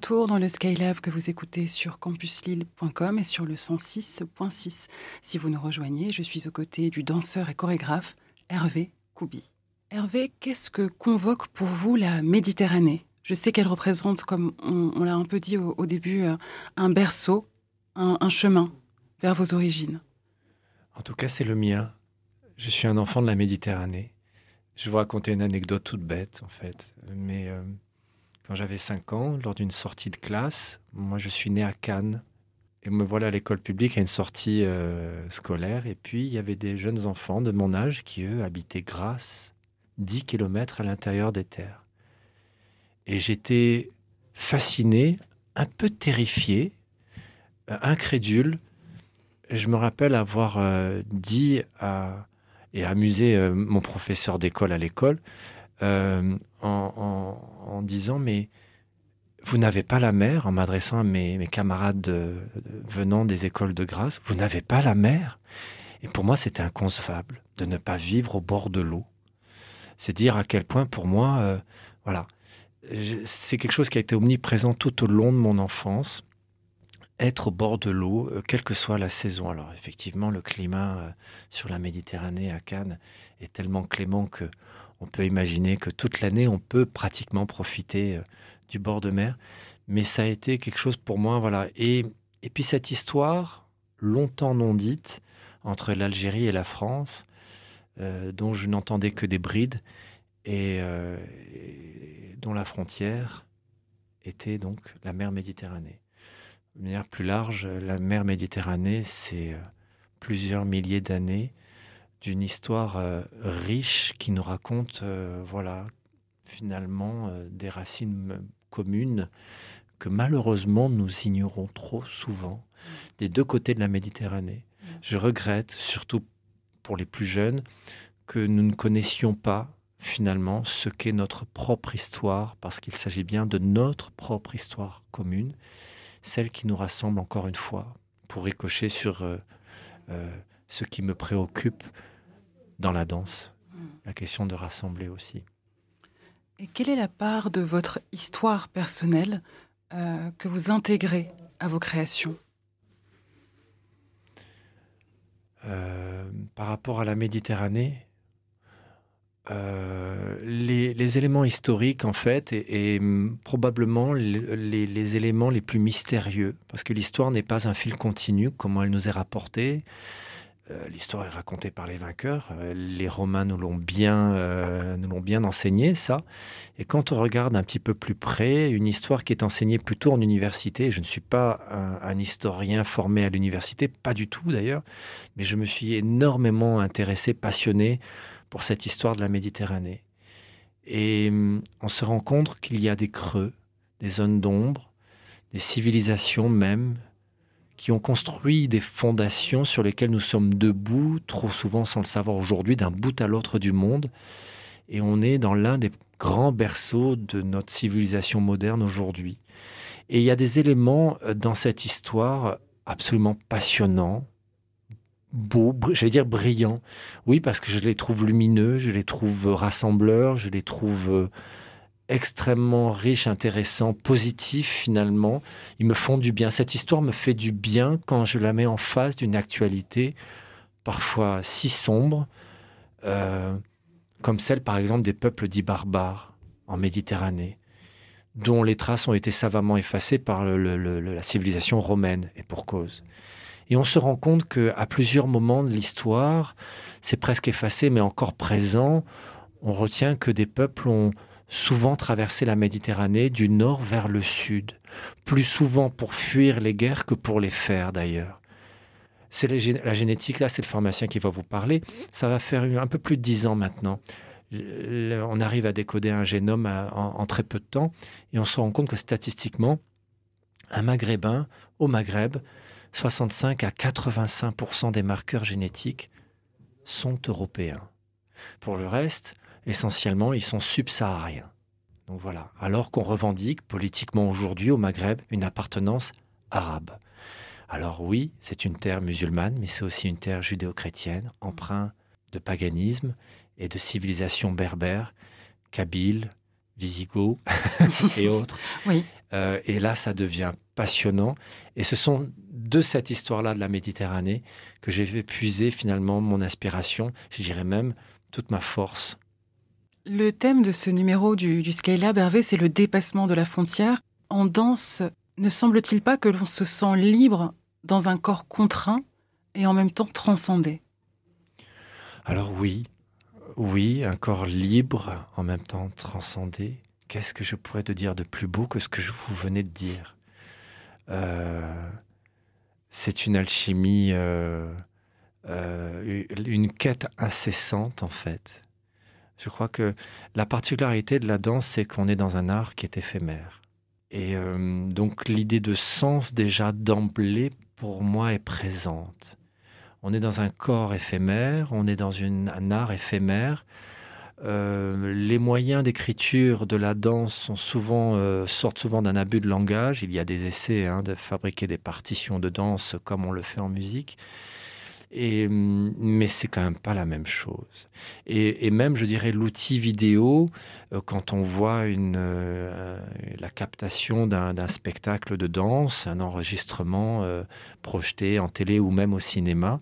[SPEAKER 1] Retour dans le Skylab que vous écoutez sur campuslille.com et sur le 106.6. Si vous nous rejoignez, je suis aux côtés du danseur et chorégraphe Hervé Koubi. Hervé, qu'est-ce que convoque pour vous la Méditerranée? Je sais qu'elle représente, comme on, l'a un peu dit au, début, euh, un berceau, un, chemin vers vos origines.
[SPEAKER 2] En tout cas, c'est le mien. Je suis un enfant de la Méditerranée. Je vais vous raconter une anecdote toute bête, en fait. Mais euh, quand j'avais 5 ans, lors d'une sortie de classe. Moi, je suis né à Cannes. Et me voilà à l'école publique à une sortie euh, scolaire. Et puis, il y avait des jeunes enfants de mon âge qui, eux, habitaient Grasse, 10 km à l'intérieur des terres. Et j'étais fasciné, un peu terrifié, euh, incrédule. Je me rappelle avoir euh, dit à, et amusé mon professeur d'école à l'école en, en, disant mais vous n'avez pas la mer, en m'adressant à mes, camarades venant des écoles de grâce, vous n'avez pas la mer. Et pour moi, c'était inconcevable de ne pas vivre au bord de l'eau. C'est dire à quel point, pour moi, euh, voilà, c'est quelque chose qui a été omniprésent tout au long de mon enfance. Être au bord de l'eau, euh, quelle que soit la saison. Alors effectivement, le climat euh, sur la Méditerranée à Cannes est tellement clément que on peut imaginer que toute l'année, on peut pratiquement profiter euh, du bord de mer. Mais ça a été quelque chose pour moi, voilà. Et, et puis cette histoire, longtemps non dite, entre l'Algérie et la France, euh, dont je n'entendais que des brides, euh, et, dont la frontière était donc la mer Méditerranée. De manière plus large, la mer Méditerranée, c'est plusieurs milliers d'années d'une histoire euh, riche qui nous raconte, euh, voilà, finalement, euh, des racines communes que malheureusement nous ignorons trop souvent des deux côtés de la Méditerranée. Je regrette, surtout pour les plus jeunes, que nous ne connaissions pas finalement ce qu'est notre propre histoire, parce qu'il s'agit bien de notre propre histoire commune, celle qui nous rassemble encore une fois, pour ricocher sur ce qui me préoccupe dans la danse, hmm. la question de rassembler aussi.
[SPEAKER 1] Et quelle est la part de votre histoire personnelle euh, que vous intégrez à vos créations?
[SPEAKER 2] Euh, par rapport à la Méditerranée, euh, les, les éléments historiques, en fait, et, et, hum, probablement le- les, les éléments les plus mystérieux, parce que l'histoire n'est pas un fil continu, comment elle nous est rapportée. Euh, l'histoire est racontée par les vainqueurs. Euh, les Romains nous l'ont bien, euh, bien enseigné, ça. Et quand on regarde un petit peu plus près, une histoire qui est enseignée plutôt en université, je ne suis pas un, un historien formé à l'université, pas du tout d'ailleurs, mais je me suis énormément intéressé, passionné pour cette histoire de la Méditerranée. Et hum, on se rend compte qu'il y a des creux, des zones d'ombre, des civilisations même, qui ont construit des fondations sur lesquelles nous sommes debout, trop souvent sans le savoir aujourd'hui, d'un bout à l'autre du monde. Et on est dans l'un des grands berceaux de notre civilisation moderne aujourd'hui. Et il y a des éléments euh, dans cette histoire absolument passionnants, beaux, j'allais dire brillants. Oui, parce que je les trouve lumineux, je les trouve rassembleurs, je les trouve euh, extrêmement riches, intéressants, positifs finalement. Ils me font du bien. Cette histoire me fait du bien quand je la mets en face d'une actualité parfois si sombre, euh, comme celle par exemple des peuples dits barbares en Méditerranée, dont les traces ont été savamment effacées par la civilisation romaine, et pour cause. Et on se rend compte qu'à plusieurs moments de l'histoire, c'est presque effacé, mais encore présent. On retient que des peuples ont souvent traversé la Méditerranée du nord vers le sud, plus souvent pour fuir les guerres que pour les faire d'ailleurs. C'est la, gé- la génétique, là, c'est le pharmacien qui va vous parler. Ça va faire un peu plus de dix ans maintenant. On arrive à décoder un génome à- en, en très peu de temps et on se rend compte que statistiquement, un maghrébin au Maghreb, 65 à 85% des marqueurs génétiques sont européens. Pour le reste, essentiellement, ils sont subsahariens. Donc voilà. Alors qu'on revendique politiquement aujourd'hui au Maghreb une appartenance arabe. Alors oui, c'est une terre musulmane, mais c'est aussi une terre judéo-chrétienne, empreinte de paganisme et de civilisation berbère, kabyle, visigoth et autres.
[SPEAKER 1] Oui.
[SPEAKER 2] Euh, et là, ça devient passionnant. Et ce sont de cette histoire-là de la Méditerranée que j'ai fait puiser finalement mon inspiration, je dirais même toute ma force.
[SPEAKER 1] Le thème de ce numéro du, Skylab, Hervé, c'est le dépassement de la frontière. En danse, ne semble-t-il pas que l'on se sent libre dans un corps contraint et en même temps transcendé?
[SPEAKER 2] Alors oui, oui, un corps libre, en même temps transcendé. Qu'est-ce que je pourrais te dire de plus beau que ce que je vous venais de dire? Euh, C'est une alchimie, euh, euh, une quête incessante en fait. Je crois que la particularité de la danse, c'est qu'on est dans un art qui est éphémère. Et euh, donc l'idée de sens déjà d'emblée, pour moi, est présente. On est dans un corps éphémère, on est dans une- un art éphémère. Euh, les moyens d'écriture de la danse euh, sortent souvent d'un abus de langage. Il y a des essais hein, de fabriquer des partitions de danse comme on le fait en musique. Et, hum, mais c'est quand même pas la même chose. Et, même, je dirais, l'outil vidéo, euh, quand on voit une, euh, la captation d'un spectacle de danse, un enregistrement euh, projeté en télé ou même au cinéma,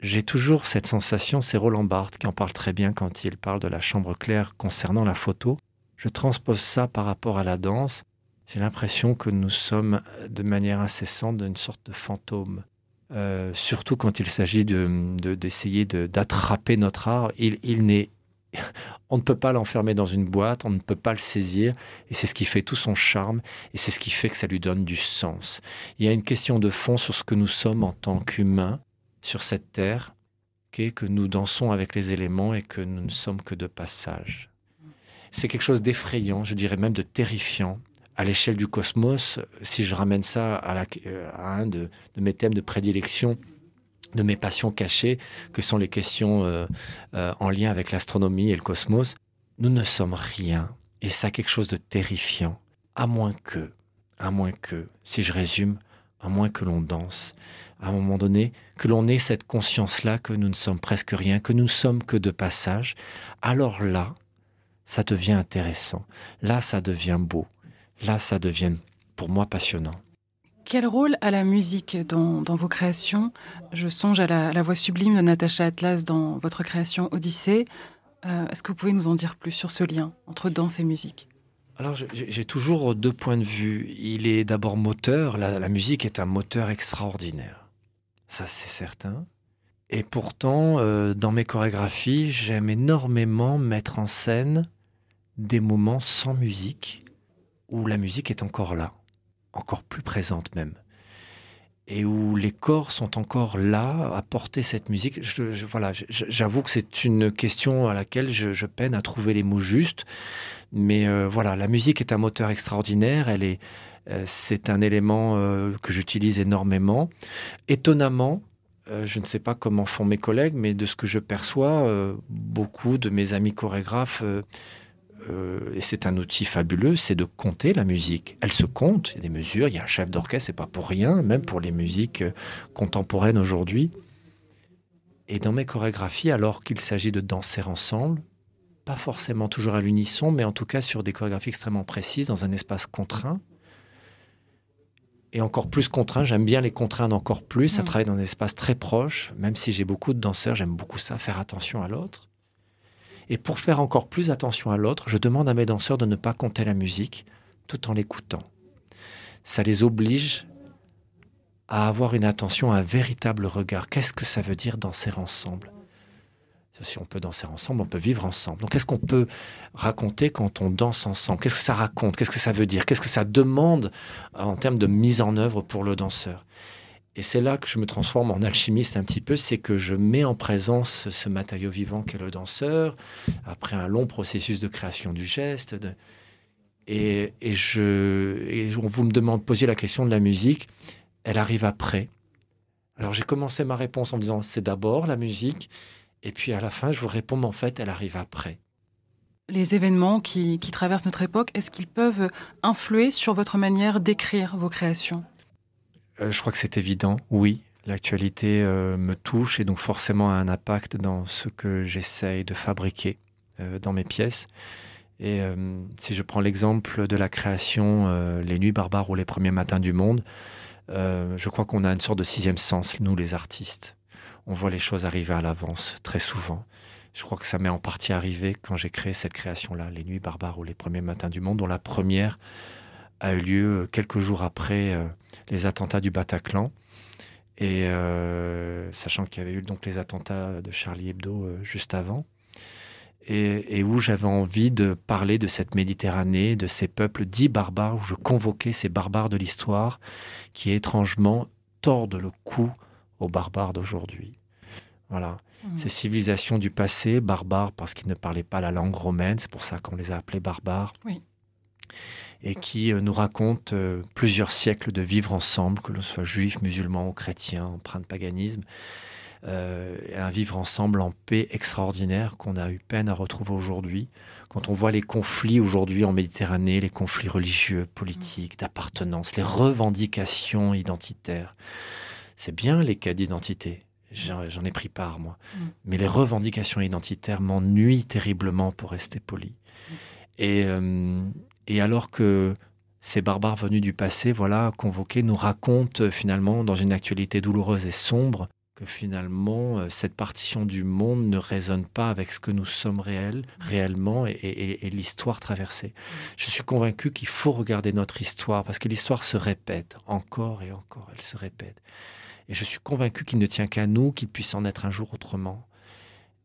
[SPEAKER 2] j'ai toujours cette sensation, c'est Roland Barthes qui en parle très bien quand il parle de la chambre claire concernant la photo. Je transpose ça par rapport à la danse. J'ai l'impression que nous sommes de manière incessante d'une sorte de fantôme. Euh, surtout quand il s'agit de- de- d'essayer de, d'attraper notre art. Il, il n'est... On ne peut pas l'enfermer dans une boîte, on ne peut pas le saisir, et c'est ce qui fait tout son charme, et c'est ce qui fait que ça lui donne du sens. Il y a une question de fond sur ce que nous sommes en tant qu'humains, sur cette terre, qui est que nous dansons avec les éléments et que nous ne sommes que de passage. C'est quelque chose d'effrayant, je dirais même de terrifiant. À l'échelle du cosmos, si je ramène ça à, euh, un de, mes thèmes de prédilection, de mes passions cachées, que sont les questions euh, euh, en lien avec l'astronomie et le cosmos, nous ne sommes rien. Et ça quelque chose de terrifiant. À moins que, à moins que, si je résume, à moins que l'on danse, à un moment donné, que l'on ait cette conscience-là que nous ne sommes presque rien, que nous sommes que de passage, alors là, ça devient intéressant. Là, ça devient beau. Là, ça devient, pour moi, passionnant.
[SPEAKER 1] Quel rôle a la musique dans, vos créations? Je songe à la, voix sublime de Natacha Atlas dans votre création Odyssée. Euh, est-ce que vous pouvez nous en dire plus sur ce lien entre danse et musique?
[SPEAKER 2] Alors j'ai toujours deux points de vue. Il est d'abord moteur, la, musique est un moteur extraordinaire. Ça c'est certain. Et pourtant, euh, dans mes chorégraphies, j'aime énormément mettre en scène des moments sans musique, où la musique est encore là, encore plus présente même et où les corps sont encore là à porter cette musique. voilà, j'avoue que c'est une question à laquelle je, peine à trouver les mots justes, mais euh, voilà, la musique est un moteur extraordinaire. Elle est, euh, c'est un élément euh, que j'utilise énormément. Étonnamment, je ne sais pas comment font mes collègues, mais de ce que je perçois, beaucoup de mes amis chorégraphes euh, et c'est un outil fabuleux, c'est de compter la musique. Elle se compte, il y a des mesures, il y a un chef d'orchestre, c'est pas pour rien, même pour les musiques euh, contemporaines aujourd'hui. Et dans mes chorégraphies, alors qu'il s'agit de danser ensemble, pas forcément toujours à l'unisson, mais en tout cas sur des chorégraphies extrêmement précises, dans un espace contraint, et encore plus contraint, j'aime bien les contraindre encore plus, à mm. travailler dans un espace très proche, même si j'ai beaucoup de danseurs, j'aime beaucoup ça, faire attention à l'autre. Et pour faire encore plus attention à l'autre, je demande à mes danseurs de ne pas compter la musique tout en l'écoutant. Ça les oblige à avoir une attention, un véritable regard. Qu'est-ce que ça veut dire danser ensemble? Si on peut danser ensemble, on peut vivre ensemble. Donc qu'est-ce qu'on peut raconter quand on danse ensemble? Qu'est-ce que ça raconte? Qu'est-ce que ça veut dire? Qu'est-ce que ça demande en termes de mise en œuvre pour le danseur? Et c'est là que je me transforme en alchimiste un petit peu, c'est que je mets en présence ce matériau vivant qu'est le danseur, après un long processus de création du geste. Et, on vous me demande, poser la question de la musique, elle arrive après. Alors j'ai commencé ma réponse en me disant, c'est d'abord la musique, et puis à la fin, je vous réponds, mais en fait, elle arrive après.
[SPEAKER 1] Les événements qui traversent notre époque, est-ce qu'ils peuvent influer sur votre manière d'écrire vos créations?
[SPEAKER 2] Je crois que c'est évident, oui. L'actualité euh, me touche et donc forcément a un impact dans ce que j'essaye de fabriquer euh, dans mes pièces. Et si je prends l'exemple de la création Les Nuits barbares ou Les Premiers Matins du Monde, je crois qu'on a une sorte de sixième sens, nous les artistes. On voit les choses arriver à l'avance, très souvent. Je crois que ça m'est en partie arrivé quand j'ai créé cette création-là, Les Nuits barbares ou Les Premiers Matins du Monde, dont la première a eu lieu quelques jours après euh, les attentats du Bataclan. Et euh, sachant qu'il y avait eu donc les attentats de Charlie Hebdo euh, juste avant, et, où j'avais envie de parler de cette Méditerranée, de ces peuples dits barbares, où je convoquais ces barbares de l'histoire qui étrangement tordent le cou aux barbares d'aujourd'hui. Voilà. Mmh. Ces civilisations du passé, barbares parce qu'ils ne parlaient pas la langue romaine, c'est pour ça qu'on les a appelés barbares.
[SPEAKER 1] Oui
[SPEAKER 2] et qui euh, nous raconte euh, plusieurs siècles de vivre ensemble, que l'on soit juif, musulman ou chrétien, empreint de paganisme. Euh, un vivre ensemble en paix extraordinaire qu'on a eu peine à retrouver aujourd'hui. Quand on voit les conflits aujourd'hui en Méditerranée, les conflits religieux, politiques, d'appartenance, les revendications identitaires, c'est bien les cas d'identité. J'en ai pris part, moi. Mm. Mais les revendications identitaires m'ennuient terriblement, pour rester poli. Mm. Et, et alors que ces barbares venus du passé, voilà, convoqués, nous racontent euh, finalement, dans une actualité douloureuse et sombre, que finalement, euh, cette partition du monde ne résonne pas avec ce que nous sommes réels, réellement, et, l'histoire traversée. Je suis convaincu qu'il faut regarder notre histoire, parce que l'histoire se répète, encore et encore, elle se répète. Et je suis convaincu qu'il ne tient qu'à nous qu'il puisse en être un jour autrement.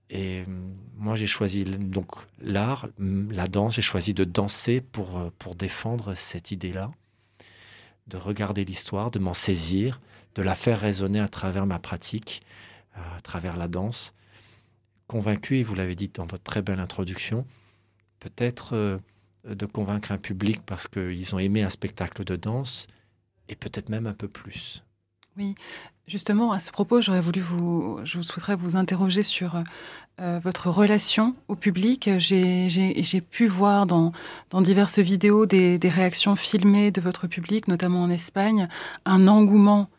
[SPEAKER 2] Et euh, moi, j'ai choisi donc l'art, la danse. J'ai choisi de danser pour, euh, pour défendre cette idée-là, de regarder l'histoire, de m'en saisir, de la faire résonner à travers ma pratique, à travers la danse. Convaincu, et vous l'avez dit dans votre très belle introduction, peut-être euh, de convaincre un public parce qu'ils ont aimé un spectacle de danse, et peut-être même un peu plus.
[SPEAKER 1] Oui, justement, à ce propos, j'aurais voulu vous, je souhaiterais vous interroger sur euh, votre relation au public. J'ai pu voir dans, diverses vidéos des, réactions filmées de votre public, notamment en Espagne, un engouement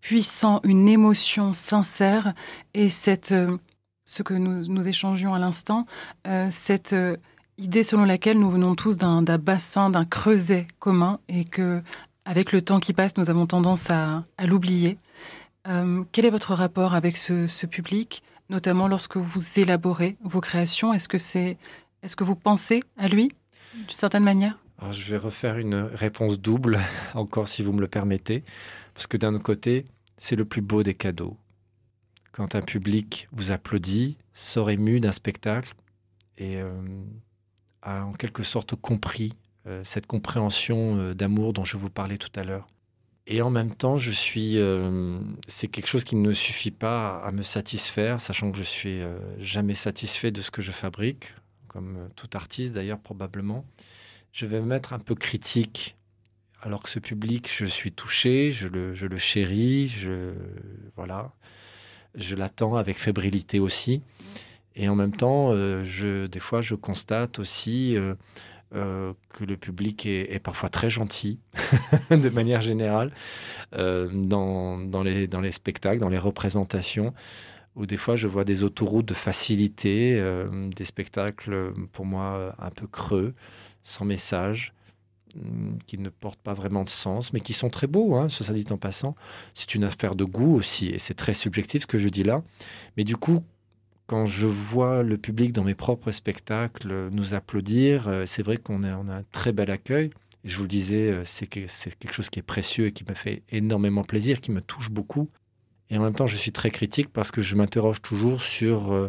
[SPEAKER 1] puissant, une émotion sincère et cette, euh, ce que nous, nous échangions à l'instant, euh, cette idée selon laquelle nous venons tous d'un bassin, d'un creuset commun et que avec le temps qui passe, nous avons tendance à, l'oublier. Euh, quel est votre rapport avec ce, public, notamment lorsque vous élaborez vos créations? Est-ce que, c'est, est-ce que vous pensez à lui, d'une certaine manière?
[SPEAKER 2] Je vais refaire une réponse double, encore si vous me le permettez, parce que d'un côté, c'est le plus beau des cadeaux. Quand un public vous applaudit, sort ému d'un spectacle et euh, a en quelque sorte compris cette compréhension euh, d'amour dont je vous parlais tout à l'heure. Et en même temps, je suis, euh, c'est quelque chose qui ne suffit pas à me satisfaire, sachant que je suis euh, jamais satisfait de ce que je fabrique, comme euh, tout artiste d'ailleurs probablement. Je vais me mettre un peu critique, alors que ce public, je suis touché, je le, je le chéris, je voilà, je l'attends avec fébrilité aussi. Et en même temps, euh, je, des fois, je constate aussi euh, que le public est, parfois très gentil, de manière générale, euh, dans, dans, les, dans les spectacles, dans les représentations, où des fois je vois des autoroutes de facilité, euh, des spectacles pour moi un peu creux, sans message, hum, qui ne portent pas vraiment de sens, mais qui sont très beaux, hein, ça dit en passant. C'est une affaire de goût aussi, et c'est très subjectif ce que je dis là. Mais du coup, quand je vois le public dans mes propres spectacles nous applaudir, euh, c'est vrai qu'on a, un très bel accueil. Je vous le disais, euh, c'est que- c'est quelque chose qui est précieux et qui me fait énormément plaisir, qui me touche beaucoup. Et en même temps, je suis très critique parce que je m'interroge toujours sur euh,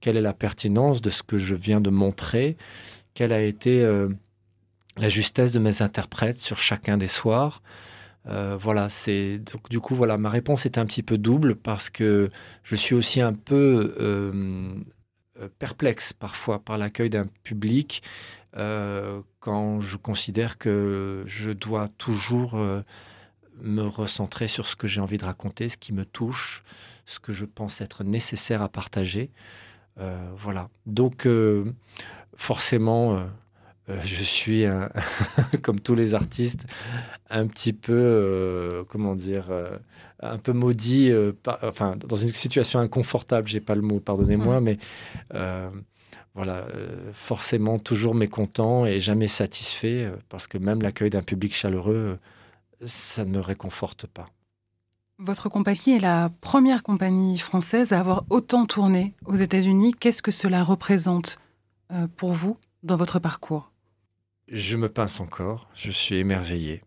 [SPEAKER 2] quelle est la pertinence de ce que je viens de montrer, quelle a été euh, la justesse de mes interprètes sur chacun des soirs. Euh, voilà, c'est donc du coup voilà, ma réponse est un petit peu double parce que je suis aussi un peu euh, perplexe parfois par l'accueil d'un public euh, quand je considère que je dois toujours me recentrer sur ce que j'ai envie de raconter, ce qui me touche, ce que je pense être nécessaire à partager. Voilà. Donc forcément, je suis, un- comme tous les artistes, un petit peu, euh, comment dire, euh, un peu maudit, euh, par- enfin, dans une situation inconfortable, j'ai pas le mot, pardonnez-moi, mais euh, voilà, euh, forcément toujours mécontent et jamais satisfait, euh, parce que même l'accueil d'un public chaleureux, euh, ça ne me réconforte pas.
[SPEAKER 1] Votre compagnie est la première compagnie française à avoir autant tourné aux États-Unis. Qu'est-ce que cela représente euh, pour vous dans votre parcours?
[SPEAKER 2] Je me pince encore, je suis émerveillé.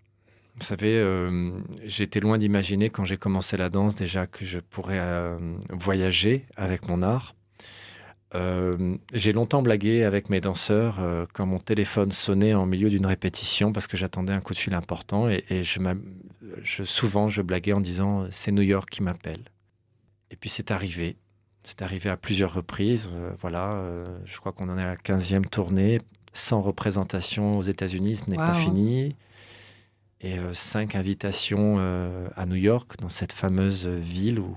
[SPEAKER 2] Vous savez, euh, j'étais loin d'imaginer quand j'ai commencé la danse déjà que je pourrais euh, voyager avec mon art. Euh, j'ai longtemps blagué avec mes danseurs quand mon téléphone sonnait en milieu d'une répétition parce que j'attendais un coup de fil important et, je, souvent je blaguais en disant c'est New York qui m'appelle. Et puis c'est arrivé. C'est arrivé à plusieurs reprises. voilà, je crois qu'on en est à la 15e tournée sans représentation aux États-Unis, ce n'est pas fini. Et euh, cinq invitations euh, à New York, dans cette fameuse ville où,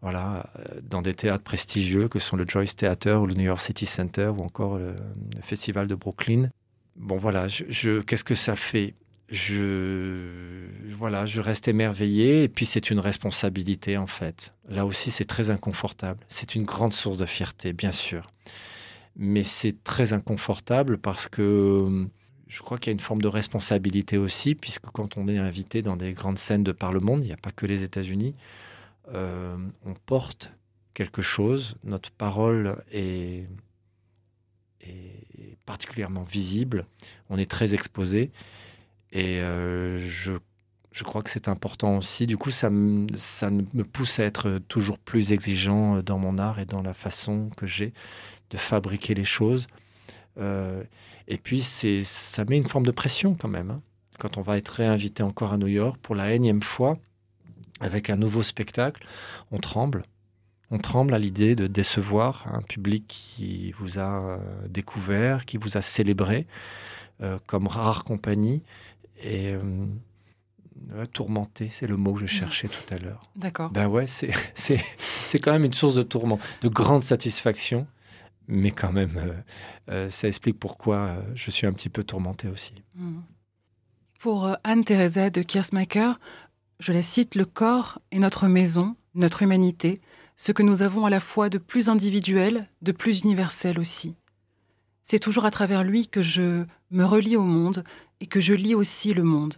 [SPEAKER 2] voilà, euh, dans des théâtres prestigieux que sont le Joyce Theater ou le New York City Center ou encore le, le Festival de Brooklyn. Bon, voilà, je, je- qu'est-ce que ça fait? Je, voilà, je reste émerveillé et puis c'est une responsabilité en fait. Là aussi, c'est très inconfortable. C'est une grande source de fierté, bien sûr mais c'est très inconfortable parce que euh, je crois qu'il y a une forme de responsabilité aussi, puisque quand on est invité dans des grandes scènes de par le monde, il n'y a pas que les États-Unis, euh, on porte quelque chose, notre parole est, particulièrement visible, on est très exposé, et euh, je, crois que c'est important aussi. Du coup, ça me pousse à être toujours plus exigeant dans mon art et dans la façon que j'ai de fabriquer les choses. Euh, et puis, c'est, ça met une forme de pression quand même. hein. Quand on va être réinvité encore à New York pour la énième fois, avec un nouveau spectacle, on tremble. On tremble à l'idée de décevoir un public qui vous a euh, découvert, qui vous a célébré euh, comme rare compagnie. Et euh, tourmenté, c'est le mot que je cherchais tout à l'heure.
[SPEAKER 1] D'accord.
[SPEAKER 2] Ben ouais, c'est, c'est, c'est quand même une source de tourment, de grande satisfaction, mais quand même, euh, euh, ça explique pourquoi euh, je suis un petit peu tourmenté aussi.
[SPEAKER 1] Hmm. Pour Anne-Theresa de Kiersmacher, je la cite, le corps est notre maison, notre humanité, ce que nous avons à la fois de plus individuel, de plus universel aussi. C'est toujours à travers lui que je me relie au monde et que je lis aussi le monde.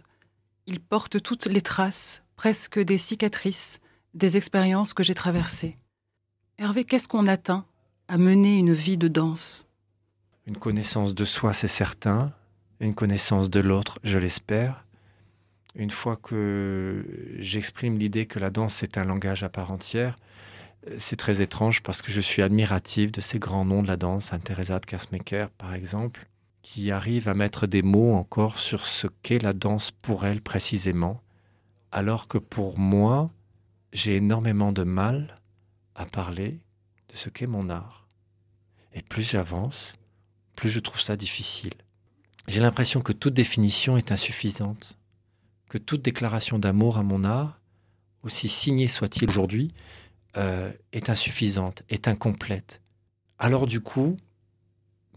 [SPEAKER 1] il porte toutes les traces, presque des cicatrices, des expériences que j'ai traversées. Hervé, qu'est-ce qu'on atteint à mener une vie de danse
[SPEAKER 2] Une connaissance de soi, c'est certain. Une connaissance de l'autre, je l'espère. Une fois que j'exprime l'idée que la danse est un langage à part entière, c'est très étrange parce que je suis admiratif de ces grands noms de la danse, Sainte Teresa de Kersmaker par exemple, qui arrivent à mettre des mots encore sur ce qu'est la danse pour elle précisément, alors que pour moi, j'ai énormément de mal à parler ce qu'est mon art. Et plus j'avance, plus je trouve ça difficile. J'ai l'impression que toute définition est insuffisante, que toute déclaration d'amour à mon art, aussi signée soit-il aujourd'hui, euh, est insuffisante, est incomplète. Alors du coup,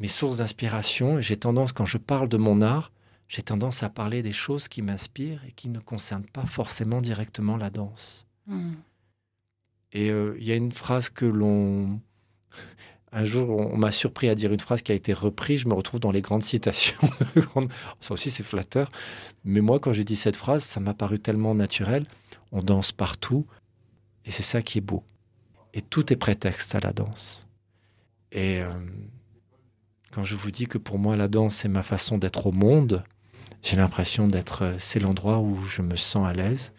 [SPEAKER 2] mes sources d'inspiration, j'ai tendance, quand je parle de mon art, j'ai tendance à parler des choses qui m'inspirent et qui ne concernent pas forcément directement la danse.
[SPEAKER 1] Hmm.
[SPEAKER 2] Et euh, il y a une phrase que l'on... Un jour, on m'a surpris à dire une phrase qui a été reprise. Je me retrouve dans les grandes citations. ça aussi, c'est flatteur. Mais moi, quand j'ai dit cette phrase, ça m'a paru tellement naturel. On danse partout. Et c'est ça qui est beau. Et tout est prétexte à la danse. Et euh, quand je vous dis que pour moi, la danse, c'est ma façon d'être au monde, j'ai l'impression d'être. euh, C'est l'endroit où je me sens à l'aise.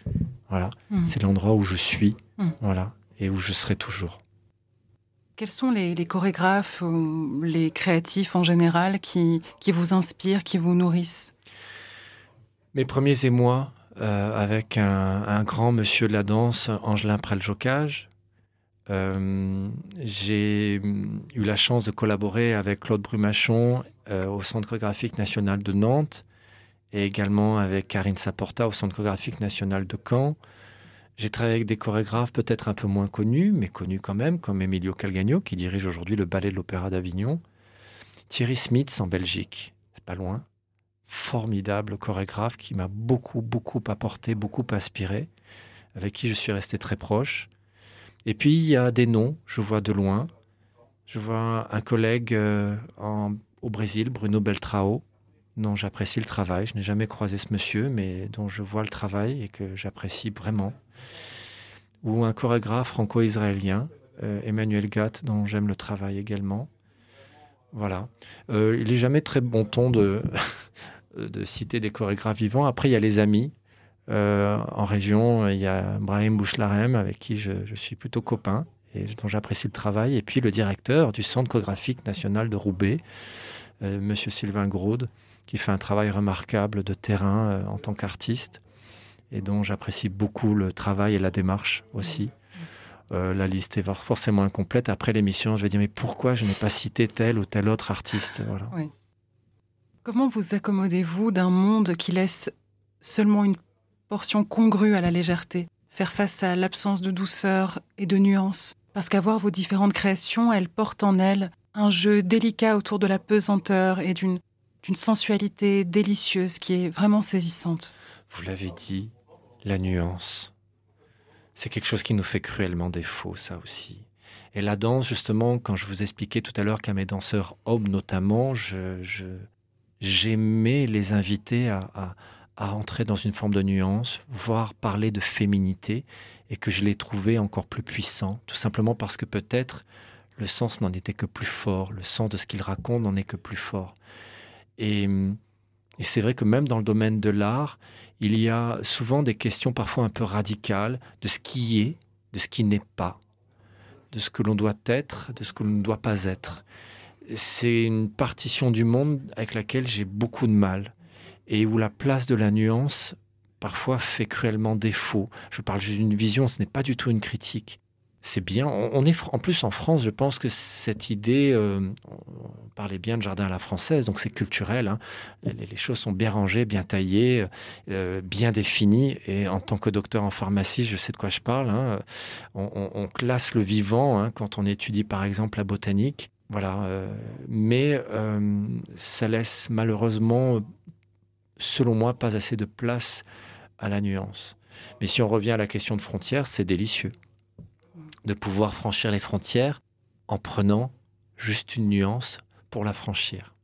[SPEAKER 2] Voilà.
[SPEAKER 1] Hmm.
[SPEAKER 2] C'est l'endroit où je suis.
[SPEAKER 1] Mm.
[SPEAKER 2] Voilà. Et où je serai toujours.
[SPEAKER 1] Quels sont les, les chorégraphes ou les créatifs en général qui, qui vous inspirent, qui vous nourrissent?
[SPEAKER 2] Mes premiers émois euh, avec un, un grand monsieur de la danse, Angelin Praljocage. Euh, j'ai mm, eu la chance de collaborer avec Claude Brumachon euh, au Centre chorégraphique national de Nantes et également avec Karine Saporta au Centre chorégraphique national de Caen. J'ai travaillé avec des chorégraphes peut-être un peu moins connus, mais connus quand même, comme Emilio Calgagno, qui dirige aujourd'hui le Ballet de l'Opéra d'Avignon. Thierry Smits en Belgique, c'est pas loin formidable chorégraphe qui m'a beaucoup, beaucoup apporté, beaucoup inspiré, avec qui je suis resté très proche. Et puis, il y a des noms, je vois de loin. Je vois un collègue euh, au Brésil, Bruno Beltrao, dont j'apprécie le travail. Je n'ai jamais croisé ce monsieur, mais dont je vois le travail et que j'apprécie vraiment. Ou un chorégraphe franco-israélien, euh, Emmanuel Gatt, dont j'aime le travail également. Voilà. Euh, il n'est jamais très bon ton de, citer des chorégraphes vivants. Après, il y a les amis. Euh, en région, il y a Brahim Bouchlarem, avec qui je, suis plutôt copain et dont j'apprécie le travail. Et puis le directeur du Centre chorégraphique national de Roubaix, Monsieur Sylvain Graude, qui fait un travail remarquable de terrain en tant qu'artiste et dont j'apprécie beaucoup le travail et la démarche aussi. Euh, la liste est forcément incomplète. Après l'émission, je vais dire mais pourquoi je n'ai pas cité tel ou tel autre artiste voilà.
[SPEAKER 1] Comment vous accommodez-vous d'un monde qui laisse seulement une portion congrue à la légèreté? Faire face à l'absence de douceur et de nuance? Parce qu'avoir vos différentes créations, elles portent en elles un jeu délicat autour de la pesanteur et d'une sensualité délicieuse qui est vraiment saisissante.
[SPEAKER 2] Vous l'avez dit, la nuance. C'est quelque chose qui nous fait cruellement défaut, ça aussi. Et la danse, justement, quand je vous expliquais tout à l'heure qu'à mes danseurs hommes notamment, je, j'aimais les inviter à, entrer dans une forme de nuance, voire parler de féminité, et que je les trouvais encore plus puissants, tout simplement parce que peut-être le sens n'en était que plus fort, le sens de ce qu'ils racontent n'en est que plus fort. Et, et c'est vrai que même dans le domaine de l'art, il y a souvent des questions parfois un peu radicales de ce qui est, de ce qui n'est pas, de ce que l'on doit être, de ce que l'on ne doit pas être. C'est une partition du monde avec laquelle j'ai beaucoup de mal et où la place de la nuance parfois fait cruellement défaut. Je parle juste d'une vision, ce n'est pas du tout une critique. C'est bien. On est en plus en France, je pense que cette idée, euh, on parlait bien de jardin à la française, donc c'est culturel. hein. Les, choses sont bien rangées, bien taillées, euh, bien définies. Et en tant que docteur en pharmacie, je sais de quoi je parle. hein. On, classe le vivant hein, quand on étudie par exemple la botanique. Voilà. euh, mais ça laisse malheureusement, selon moi, pas assez de place à la nuance. Mais si on revient à la question de frontières, c'est délicieux de pouvoir franchir les frontières en prenant juste une nuance pour la franchir.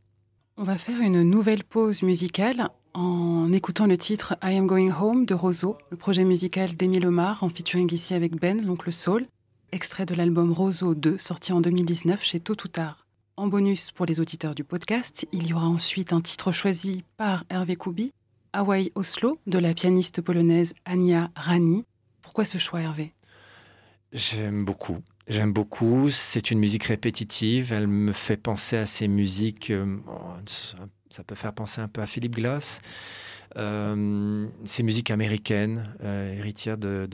[SPEAKER 1] On va faire une nouvelle pause musicale en écoutant le titre I Am Going Home de Roseau, le projet musical d'Émile Omar en featuring ici avec Ben, l'oncle Soul, extrait de l'album Roseau 2 sorti en 2019 chez Tôt ou Tard. En bonus pour les auditeurs du podcast, il y aura ensuite un titre choisi par Hervé Koubi, Hawaii Oslo de la pianiste polonaise Ania Rani. Pourquoi ce choix Hervé?
[SPEAKER 2] J'aime beaucoup. J'aime beaucoup. C'est une musique répétitive. Elle me fait penser à ces musiques. euh, ça peut faire penser un peu à Philip Glass. Euh, ces musiques américaines, euh, héritières de,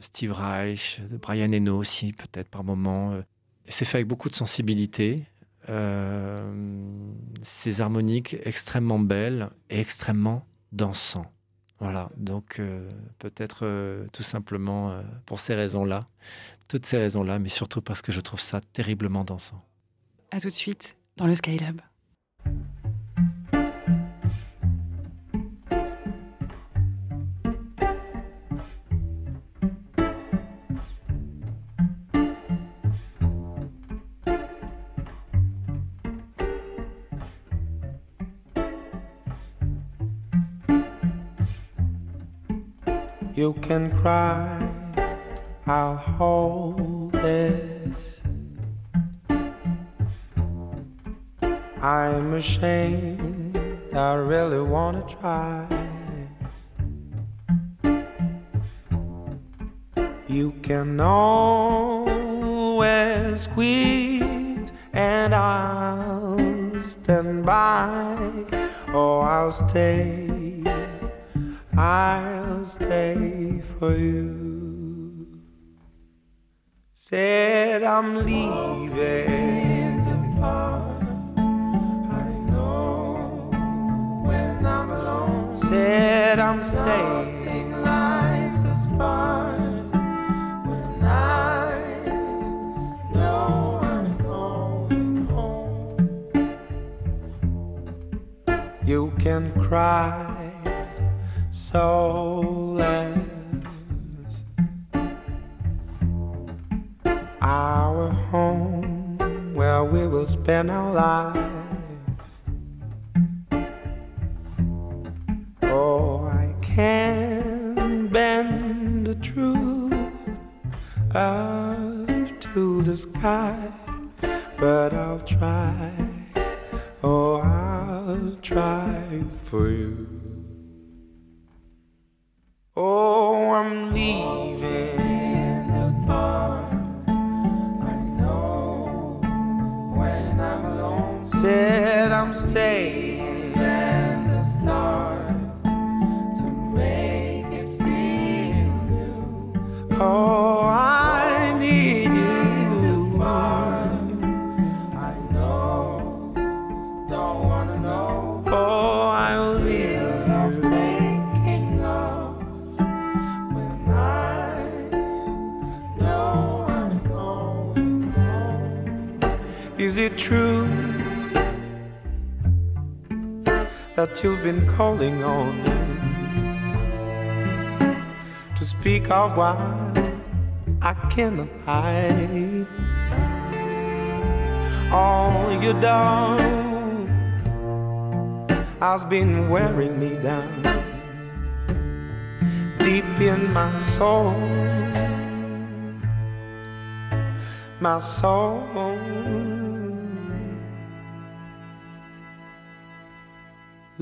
[SPEAKER 2] Steve Reich, de Brian Eno aussi, peut-être par moment. Euh, C'est fait avec beaucoup de sensibilité. Euh, ces harmoniques extrêmement belles et extrêmement dansants. Voilà, donc euh, peut-être euh, tout simplement euh, pour ces raisons-là, toutes ces raisons-là, mais surtout parce que je trouve ça terriblement dansant.
[SPEAKER 1] À tout de suite dans le Skylab.
[SPEAKER 5] You can cry, I'll hold it. I'm ashamed, I really wanna try. You can always quit, and I'll stand by, or I'll stay. I'll stay for you. Said I'm leaving the park. I know when I'm alone. Said I'm staying. lights a spark when I know I'm going home. You can cry soulless. Our home where we will spend our lives. Oh, I can bend the truth up to the sky, but I'll try. Oh, I'll try for you. Oh, I'm leaving the park. I know when I'm alone. Said I'm staying in the start to make it feel new. Oh, true that you've been calling on me to speak of why I cannot hide? All you done has been wearing me down deep in my soul, my soul.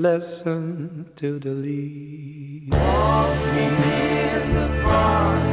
[SPEAKER 5] Listen to the. Walking in the park,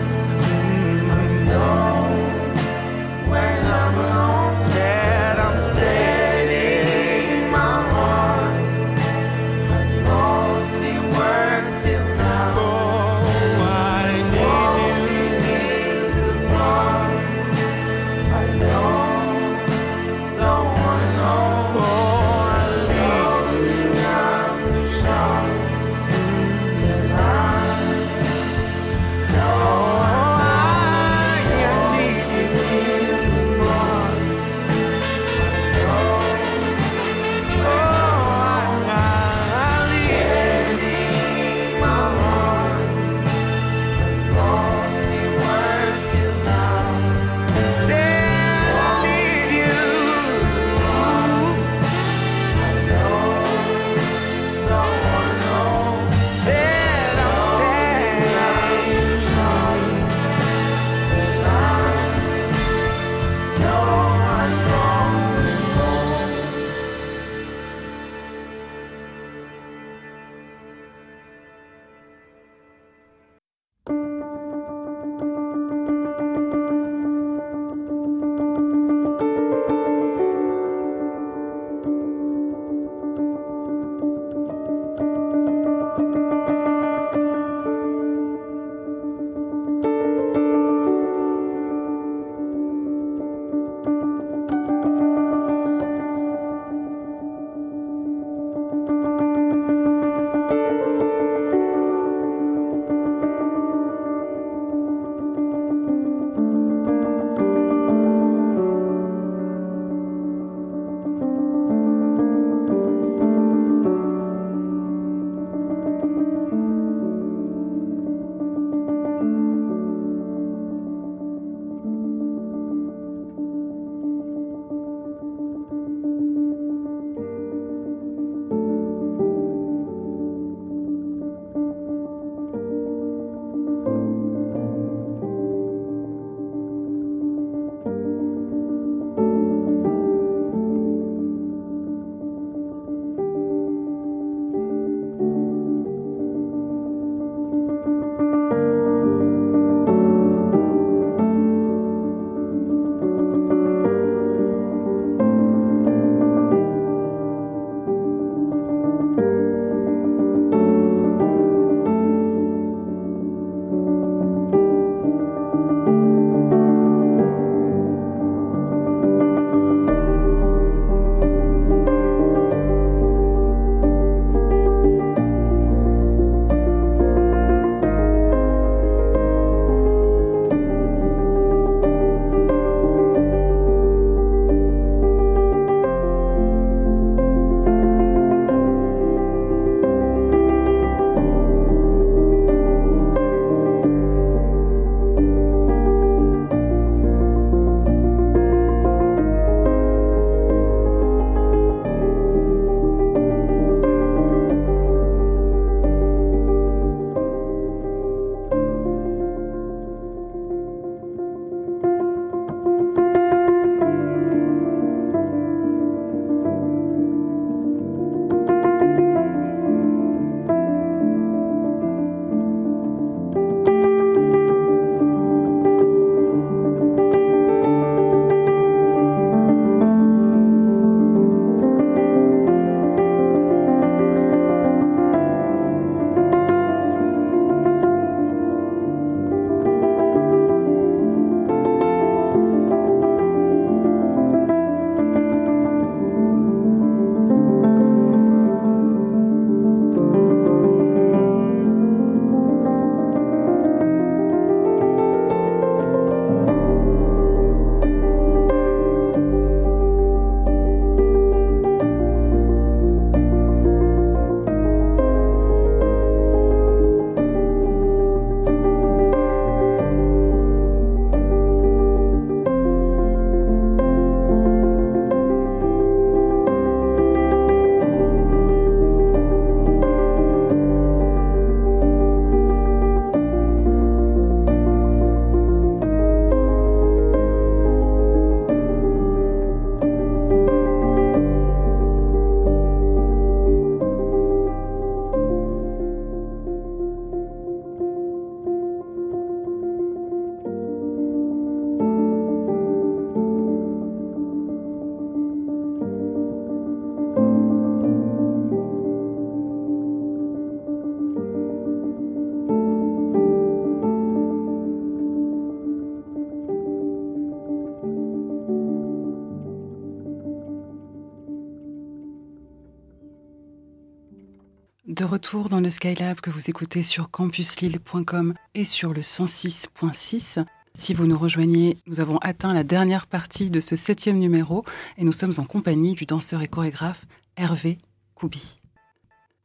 [SPEAKER 1] retour dans le Skylab que vous écoutez sur campuslille.com et sur le 106.6. Si vous nous rejoignez, nous avons atteint la dernière partie de ce septième numéro et nous sommes en compagnie du danseur et chorégraphe Hervé Koubi.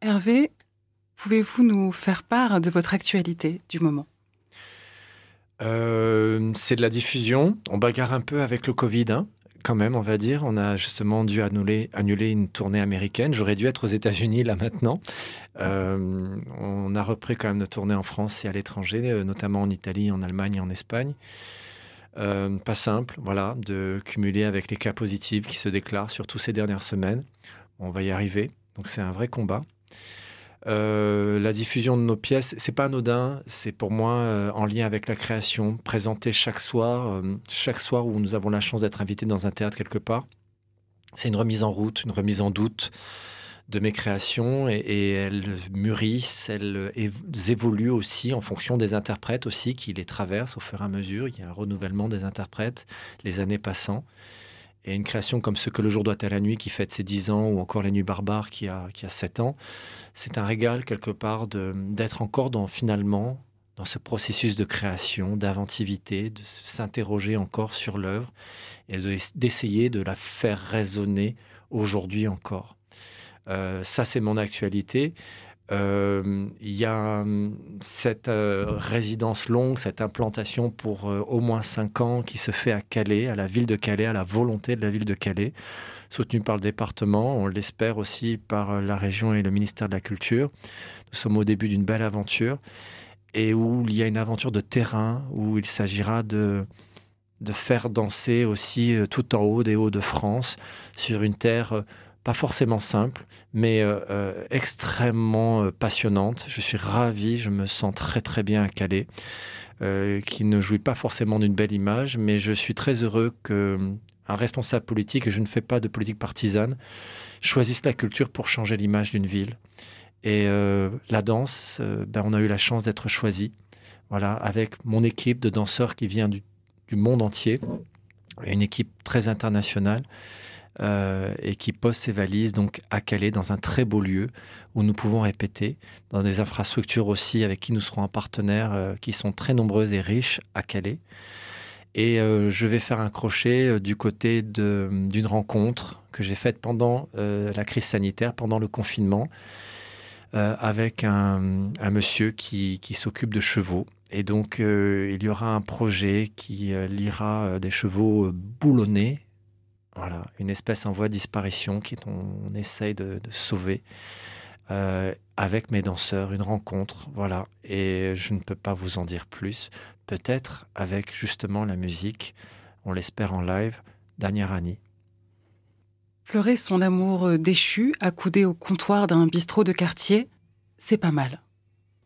[SPEAKER 1] Hervé, pouvez-vous nous faire part de votre actualité du moment?
[SPEAKER 2] Euh, c'est de la diffusion. On bagarre un peu avec le Covid, hein, quand même, on va dire. On a justement dû annuler, une tournée américaine. J'aurais dû être aux États-Unis là maintenant. Euh, on a repris quand même nos tournées en France et à l'étranger, euh, notamment en Italie, en Allemagne et en Espagne. Euh, pas simple, voilà, de cumuler avec les cas positifs qui se déclarent surtout ces dernières semaines. On va y arriver. Donc c'est un vrai combat. Euh, la diffusion de nos pièces, c'est pas anodin, c'est pour moi euh, en lien avec la création, présenter chaque soir, euh, chaque soir où nous avons la chance d'être invités dans un théâtre quelque part. C'est une remise en route, une remise en doute de mes créations et, et elles mûrissent, elles, év- évoluent aussi en fonction des interprètes aussi qui les traversent au fur et à mesure. Il y a un renouvellement des interprètes les années passant. Et une création comme Ce que le jour doit à la nuit qui fête ses 10 ans ou encore La nuit barbare qui a, qui a 7 ans, c'est un régal quelque part d'être encore dans finalement dans ce processus de création, d'inventivité, de s'interroger encore sur l'œuvre et de- d'essayer de la faire résonner aujourd'hui encore. Euh, ça, c'est mon actualité. Euh, Il y a hum, cette euh, résidence longue, cette implantation pour euh, au moins cinq ans qui se fait à Calais, à la ville de Calais, à la volonté de la ville de Calais, soutenue par le département, on l'espère aussi par euh, la région et le ministère de la Culture. Nous sommes au début d'une belle aventure et où il y a une aventure de terrain, où il s'agira de, de faire danser aussi euh, tout en haut des Hauts-de-France, sur une terre euh, pas forcément simple, mais euh, euh, extrêmement euh, passionnante. Je suis ravi, je me sens très très bien à Calais, qui ne jouit pas forcément d'une belle image, mais je suis très heureux que euh, un responsable politique, et je ne fais pas de politique partisane, choisisse la culture pour changer l'image d'une ville. Et la danse, ben, on a eu la chance d'être choisi, voilà, avec mon équipe de danseurs qui vient du monde entier, une équipe très internationale euh, et qui pose ses valises donc à Calais dans un très beau lieu où nous pouvons répéter dans des infrastructures aussi avec qui nous serons un partenaire euh, qui sont très nombreuses et riches à Calais. Et euh, je vais faire un crochet du côté d'une rencontre que j'ai faite pendant la crise sanitaire, pendant le confinement, avec un, monsieur qui, s'occupe de chevaux. Et donc, il y aura un projet qui euh, des chevaux boulonnés voilà, une espèce en voie de disparition qu'on on essaye de, de sauver euh, avec mes danseurs, une rencontre, voilà. Et je ne peux pas vous en dire plus. Peut-être avec justement la musique, on l'espère en live, d'Agnarani.
[SPEAKER 1] Pleurer son amour euh, déchu, accoudé au comptoir d'un bistrot de quartier, c'est pas mal.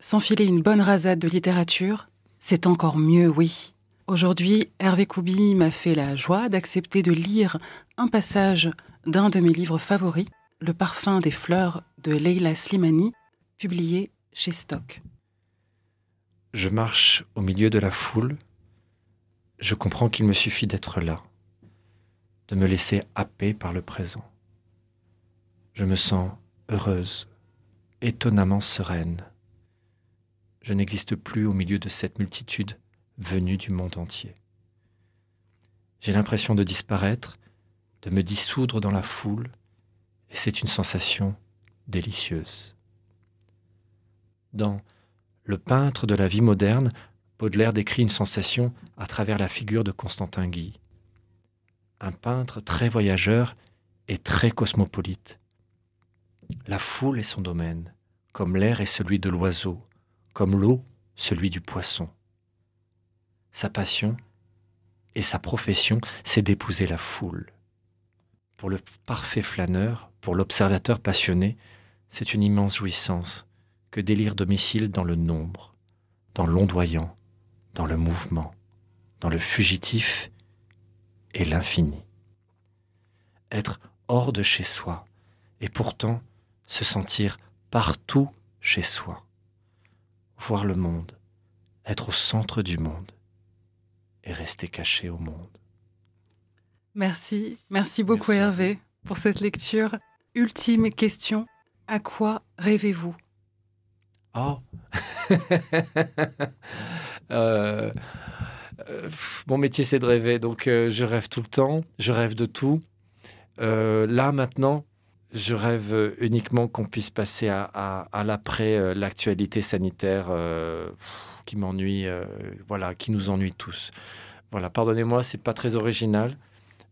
[SPEAKER 1] S'enfiler une bonne rasade de littérature, c'est encore mieux, oui. Aujourd'hui, Hervé Koubi m'a fait la joie d'accepter de lire un passage d'un de mes livres favoris, Le parfum des fleurs de Leila Slimani, publié chez Stock.
[SPEAKER 2] Je marche au milieu de la foule. Je comprends qu'il me suffit d'être là, de me laisser happer par le présent. Je me sens heureuse, étonnamment sereine. Je n'existe plus au milieu de cette multitude venue du monde entier. J'ai l'impression de disparaître, de me dissoudre dans la foule, et c'est une sensation délicieuse. Dans le peintre de la vie moderne, Baudelaire décrit une sensation à travers la figure de Constantin Guy. Un peintre très voyageur et très cosmopolite. La foule est son domaine, comme l'air est celui de l'oiseau, comme l'eau celui du poisson. Sa passion et sa profession, c'est d'épouser la foule. Pour le parfait flâneur, pour l'observateur passionné, c'est une immense jouissance que délire domicile dans le nombre, dans l'ondoyant, dans le mouvement, dans le fugitif et l'infini. Être hors de chez soi et pourtant se sentir partout chez soi. Voir le monde, être au centre du monde et rester caché au monde.
[SPEAKER 1] Merci, merci beaucoup
[SPEAKER 2] Merci
[SPEAKER 1] Hervé pour cette lecture. Ultime question, à quoi rêvez-vous?
[SPEAKER 2] Oh Euh, euh, Mon métier, c'est de rêver. Donc, euh, je rêve tout le temps. Je rêve de tout. Là, maintenant, je rêve uniquement qu'on puisse passer à, à- à l'après, l'actualité sanitaire pff, qui m'ennuie, euh, voilà, qui nous ennuie tous. Voilà, pardonnez-moi, c'est pas très original,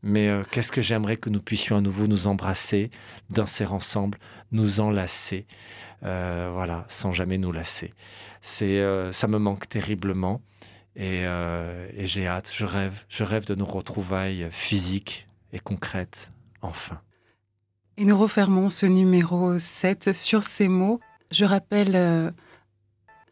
[SPEAKER 2] mais euh, qu'est-ce que j'aimerais que nous puissions à nouveau nous embrasser, danser ensemble, nous enlacer, euh, voilà, sans jamais nous lasser. C'est, ça me manque terriblement et, et j'ai hâte, je rêve, je rêve de nos retrouvailles physiques et concrètes, enfin.
[SPEAKER 1] Et nous refermons ce numéro 7 sur ces mots. Je rappelle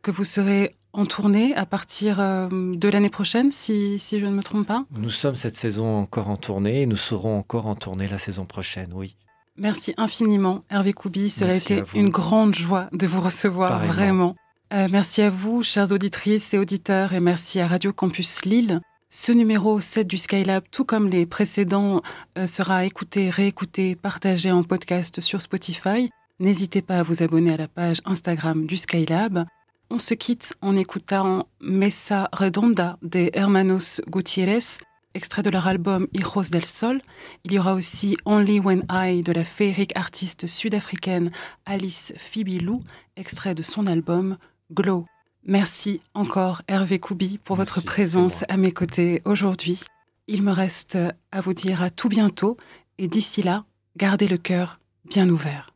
[SPEAKER 1] que vous serez en tournée à partir euh, de l'année prochaine, si, si je ne me trompe pas.
[SPEAKER 2] Nous sommes cette saison encore en tournée et nous serons encore en tournée la saison prochaine, oui.
[SPEAKER 1] Merci infiniment, Hervé Koubi. Cela
[SPEAKER 2] Merci
[SPEAKER 1] a été une grande joie de vous recevoir,
[SPEAKER 2] Pareillement.
[SPEAKER 1] vraiment. Euh, merci à vous, chères auditrices et auditeurs, et merci à Radio Campus Lille. Ce numéro 7 du Skylab, tout comme les précédents, euh, sera écouté, réécouté, partagé en podcast sur Spotify. N'hésitez pas à vous abonner à la page Instagram du Skylab. On se quitte en écoutant Mesa Redonda des Hermanos Gutierrez, extrait de leur album Hijos del Sol. Il y aura aussi Only When I de la féerique artiste sud-africaine Alice Fibilou, extrait de son album Glow. Merci encore Hervé Koubi pour
[SPEAKER 2] Merci,
[SPEAKER 1] votre présence à mes côtés aujourd'hui. Il me reste à vous dire à tout bientôt et d'ici là, gardez le cœur bien ouvert.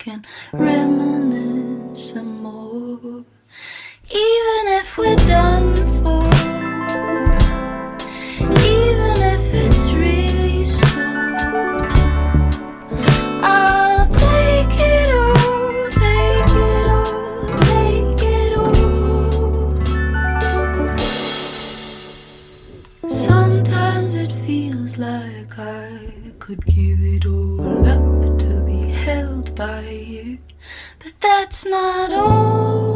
[SPEAKER 3] Can reminisce some more. Even if we're done for, even if it's really so, I'll take it all, take it all, take it all. Sometimes it feels like I could give it all up to be held by you. But that's not all.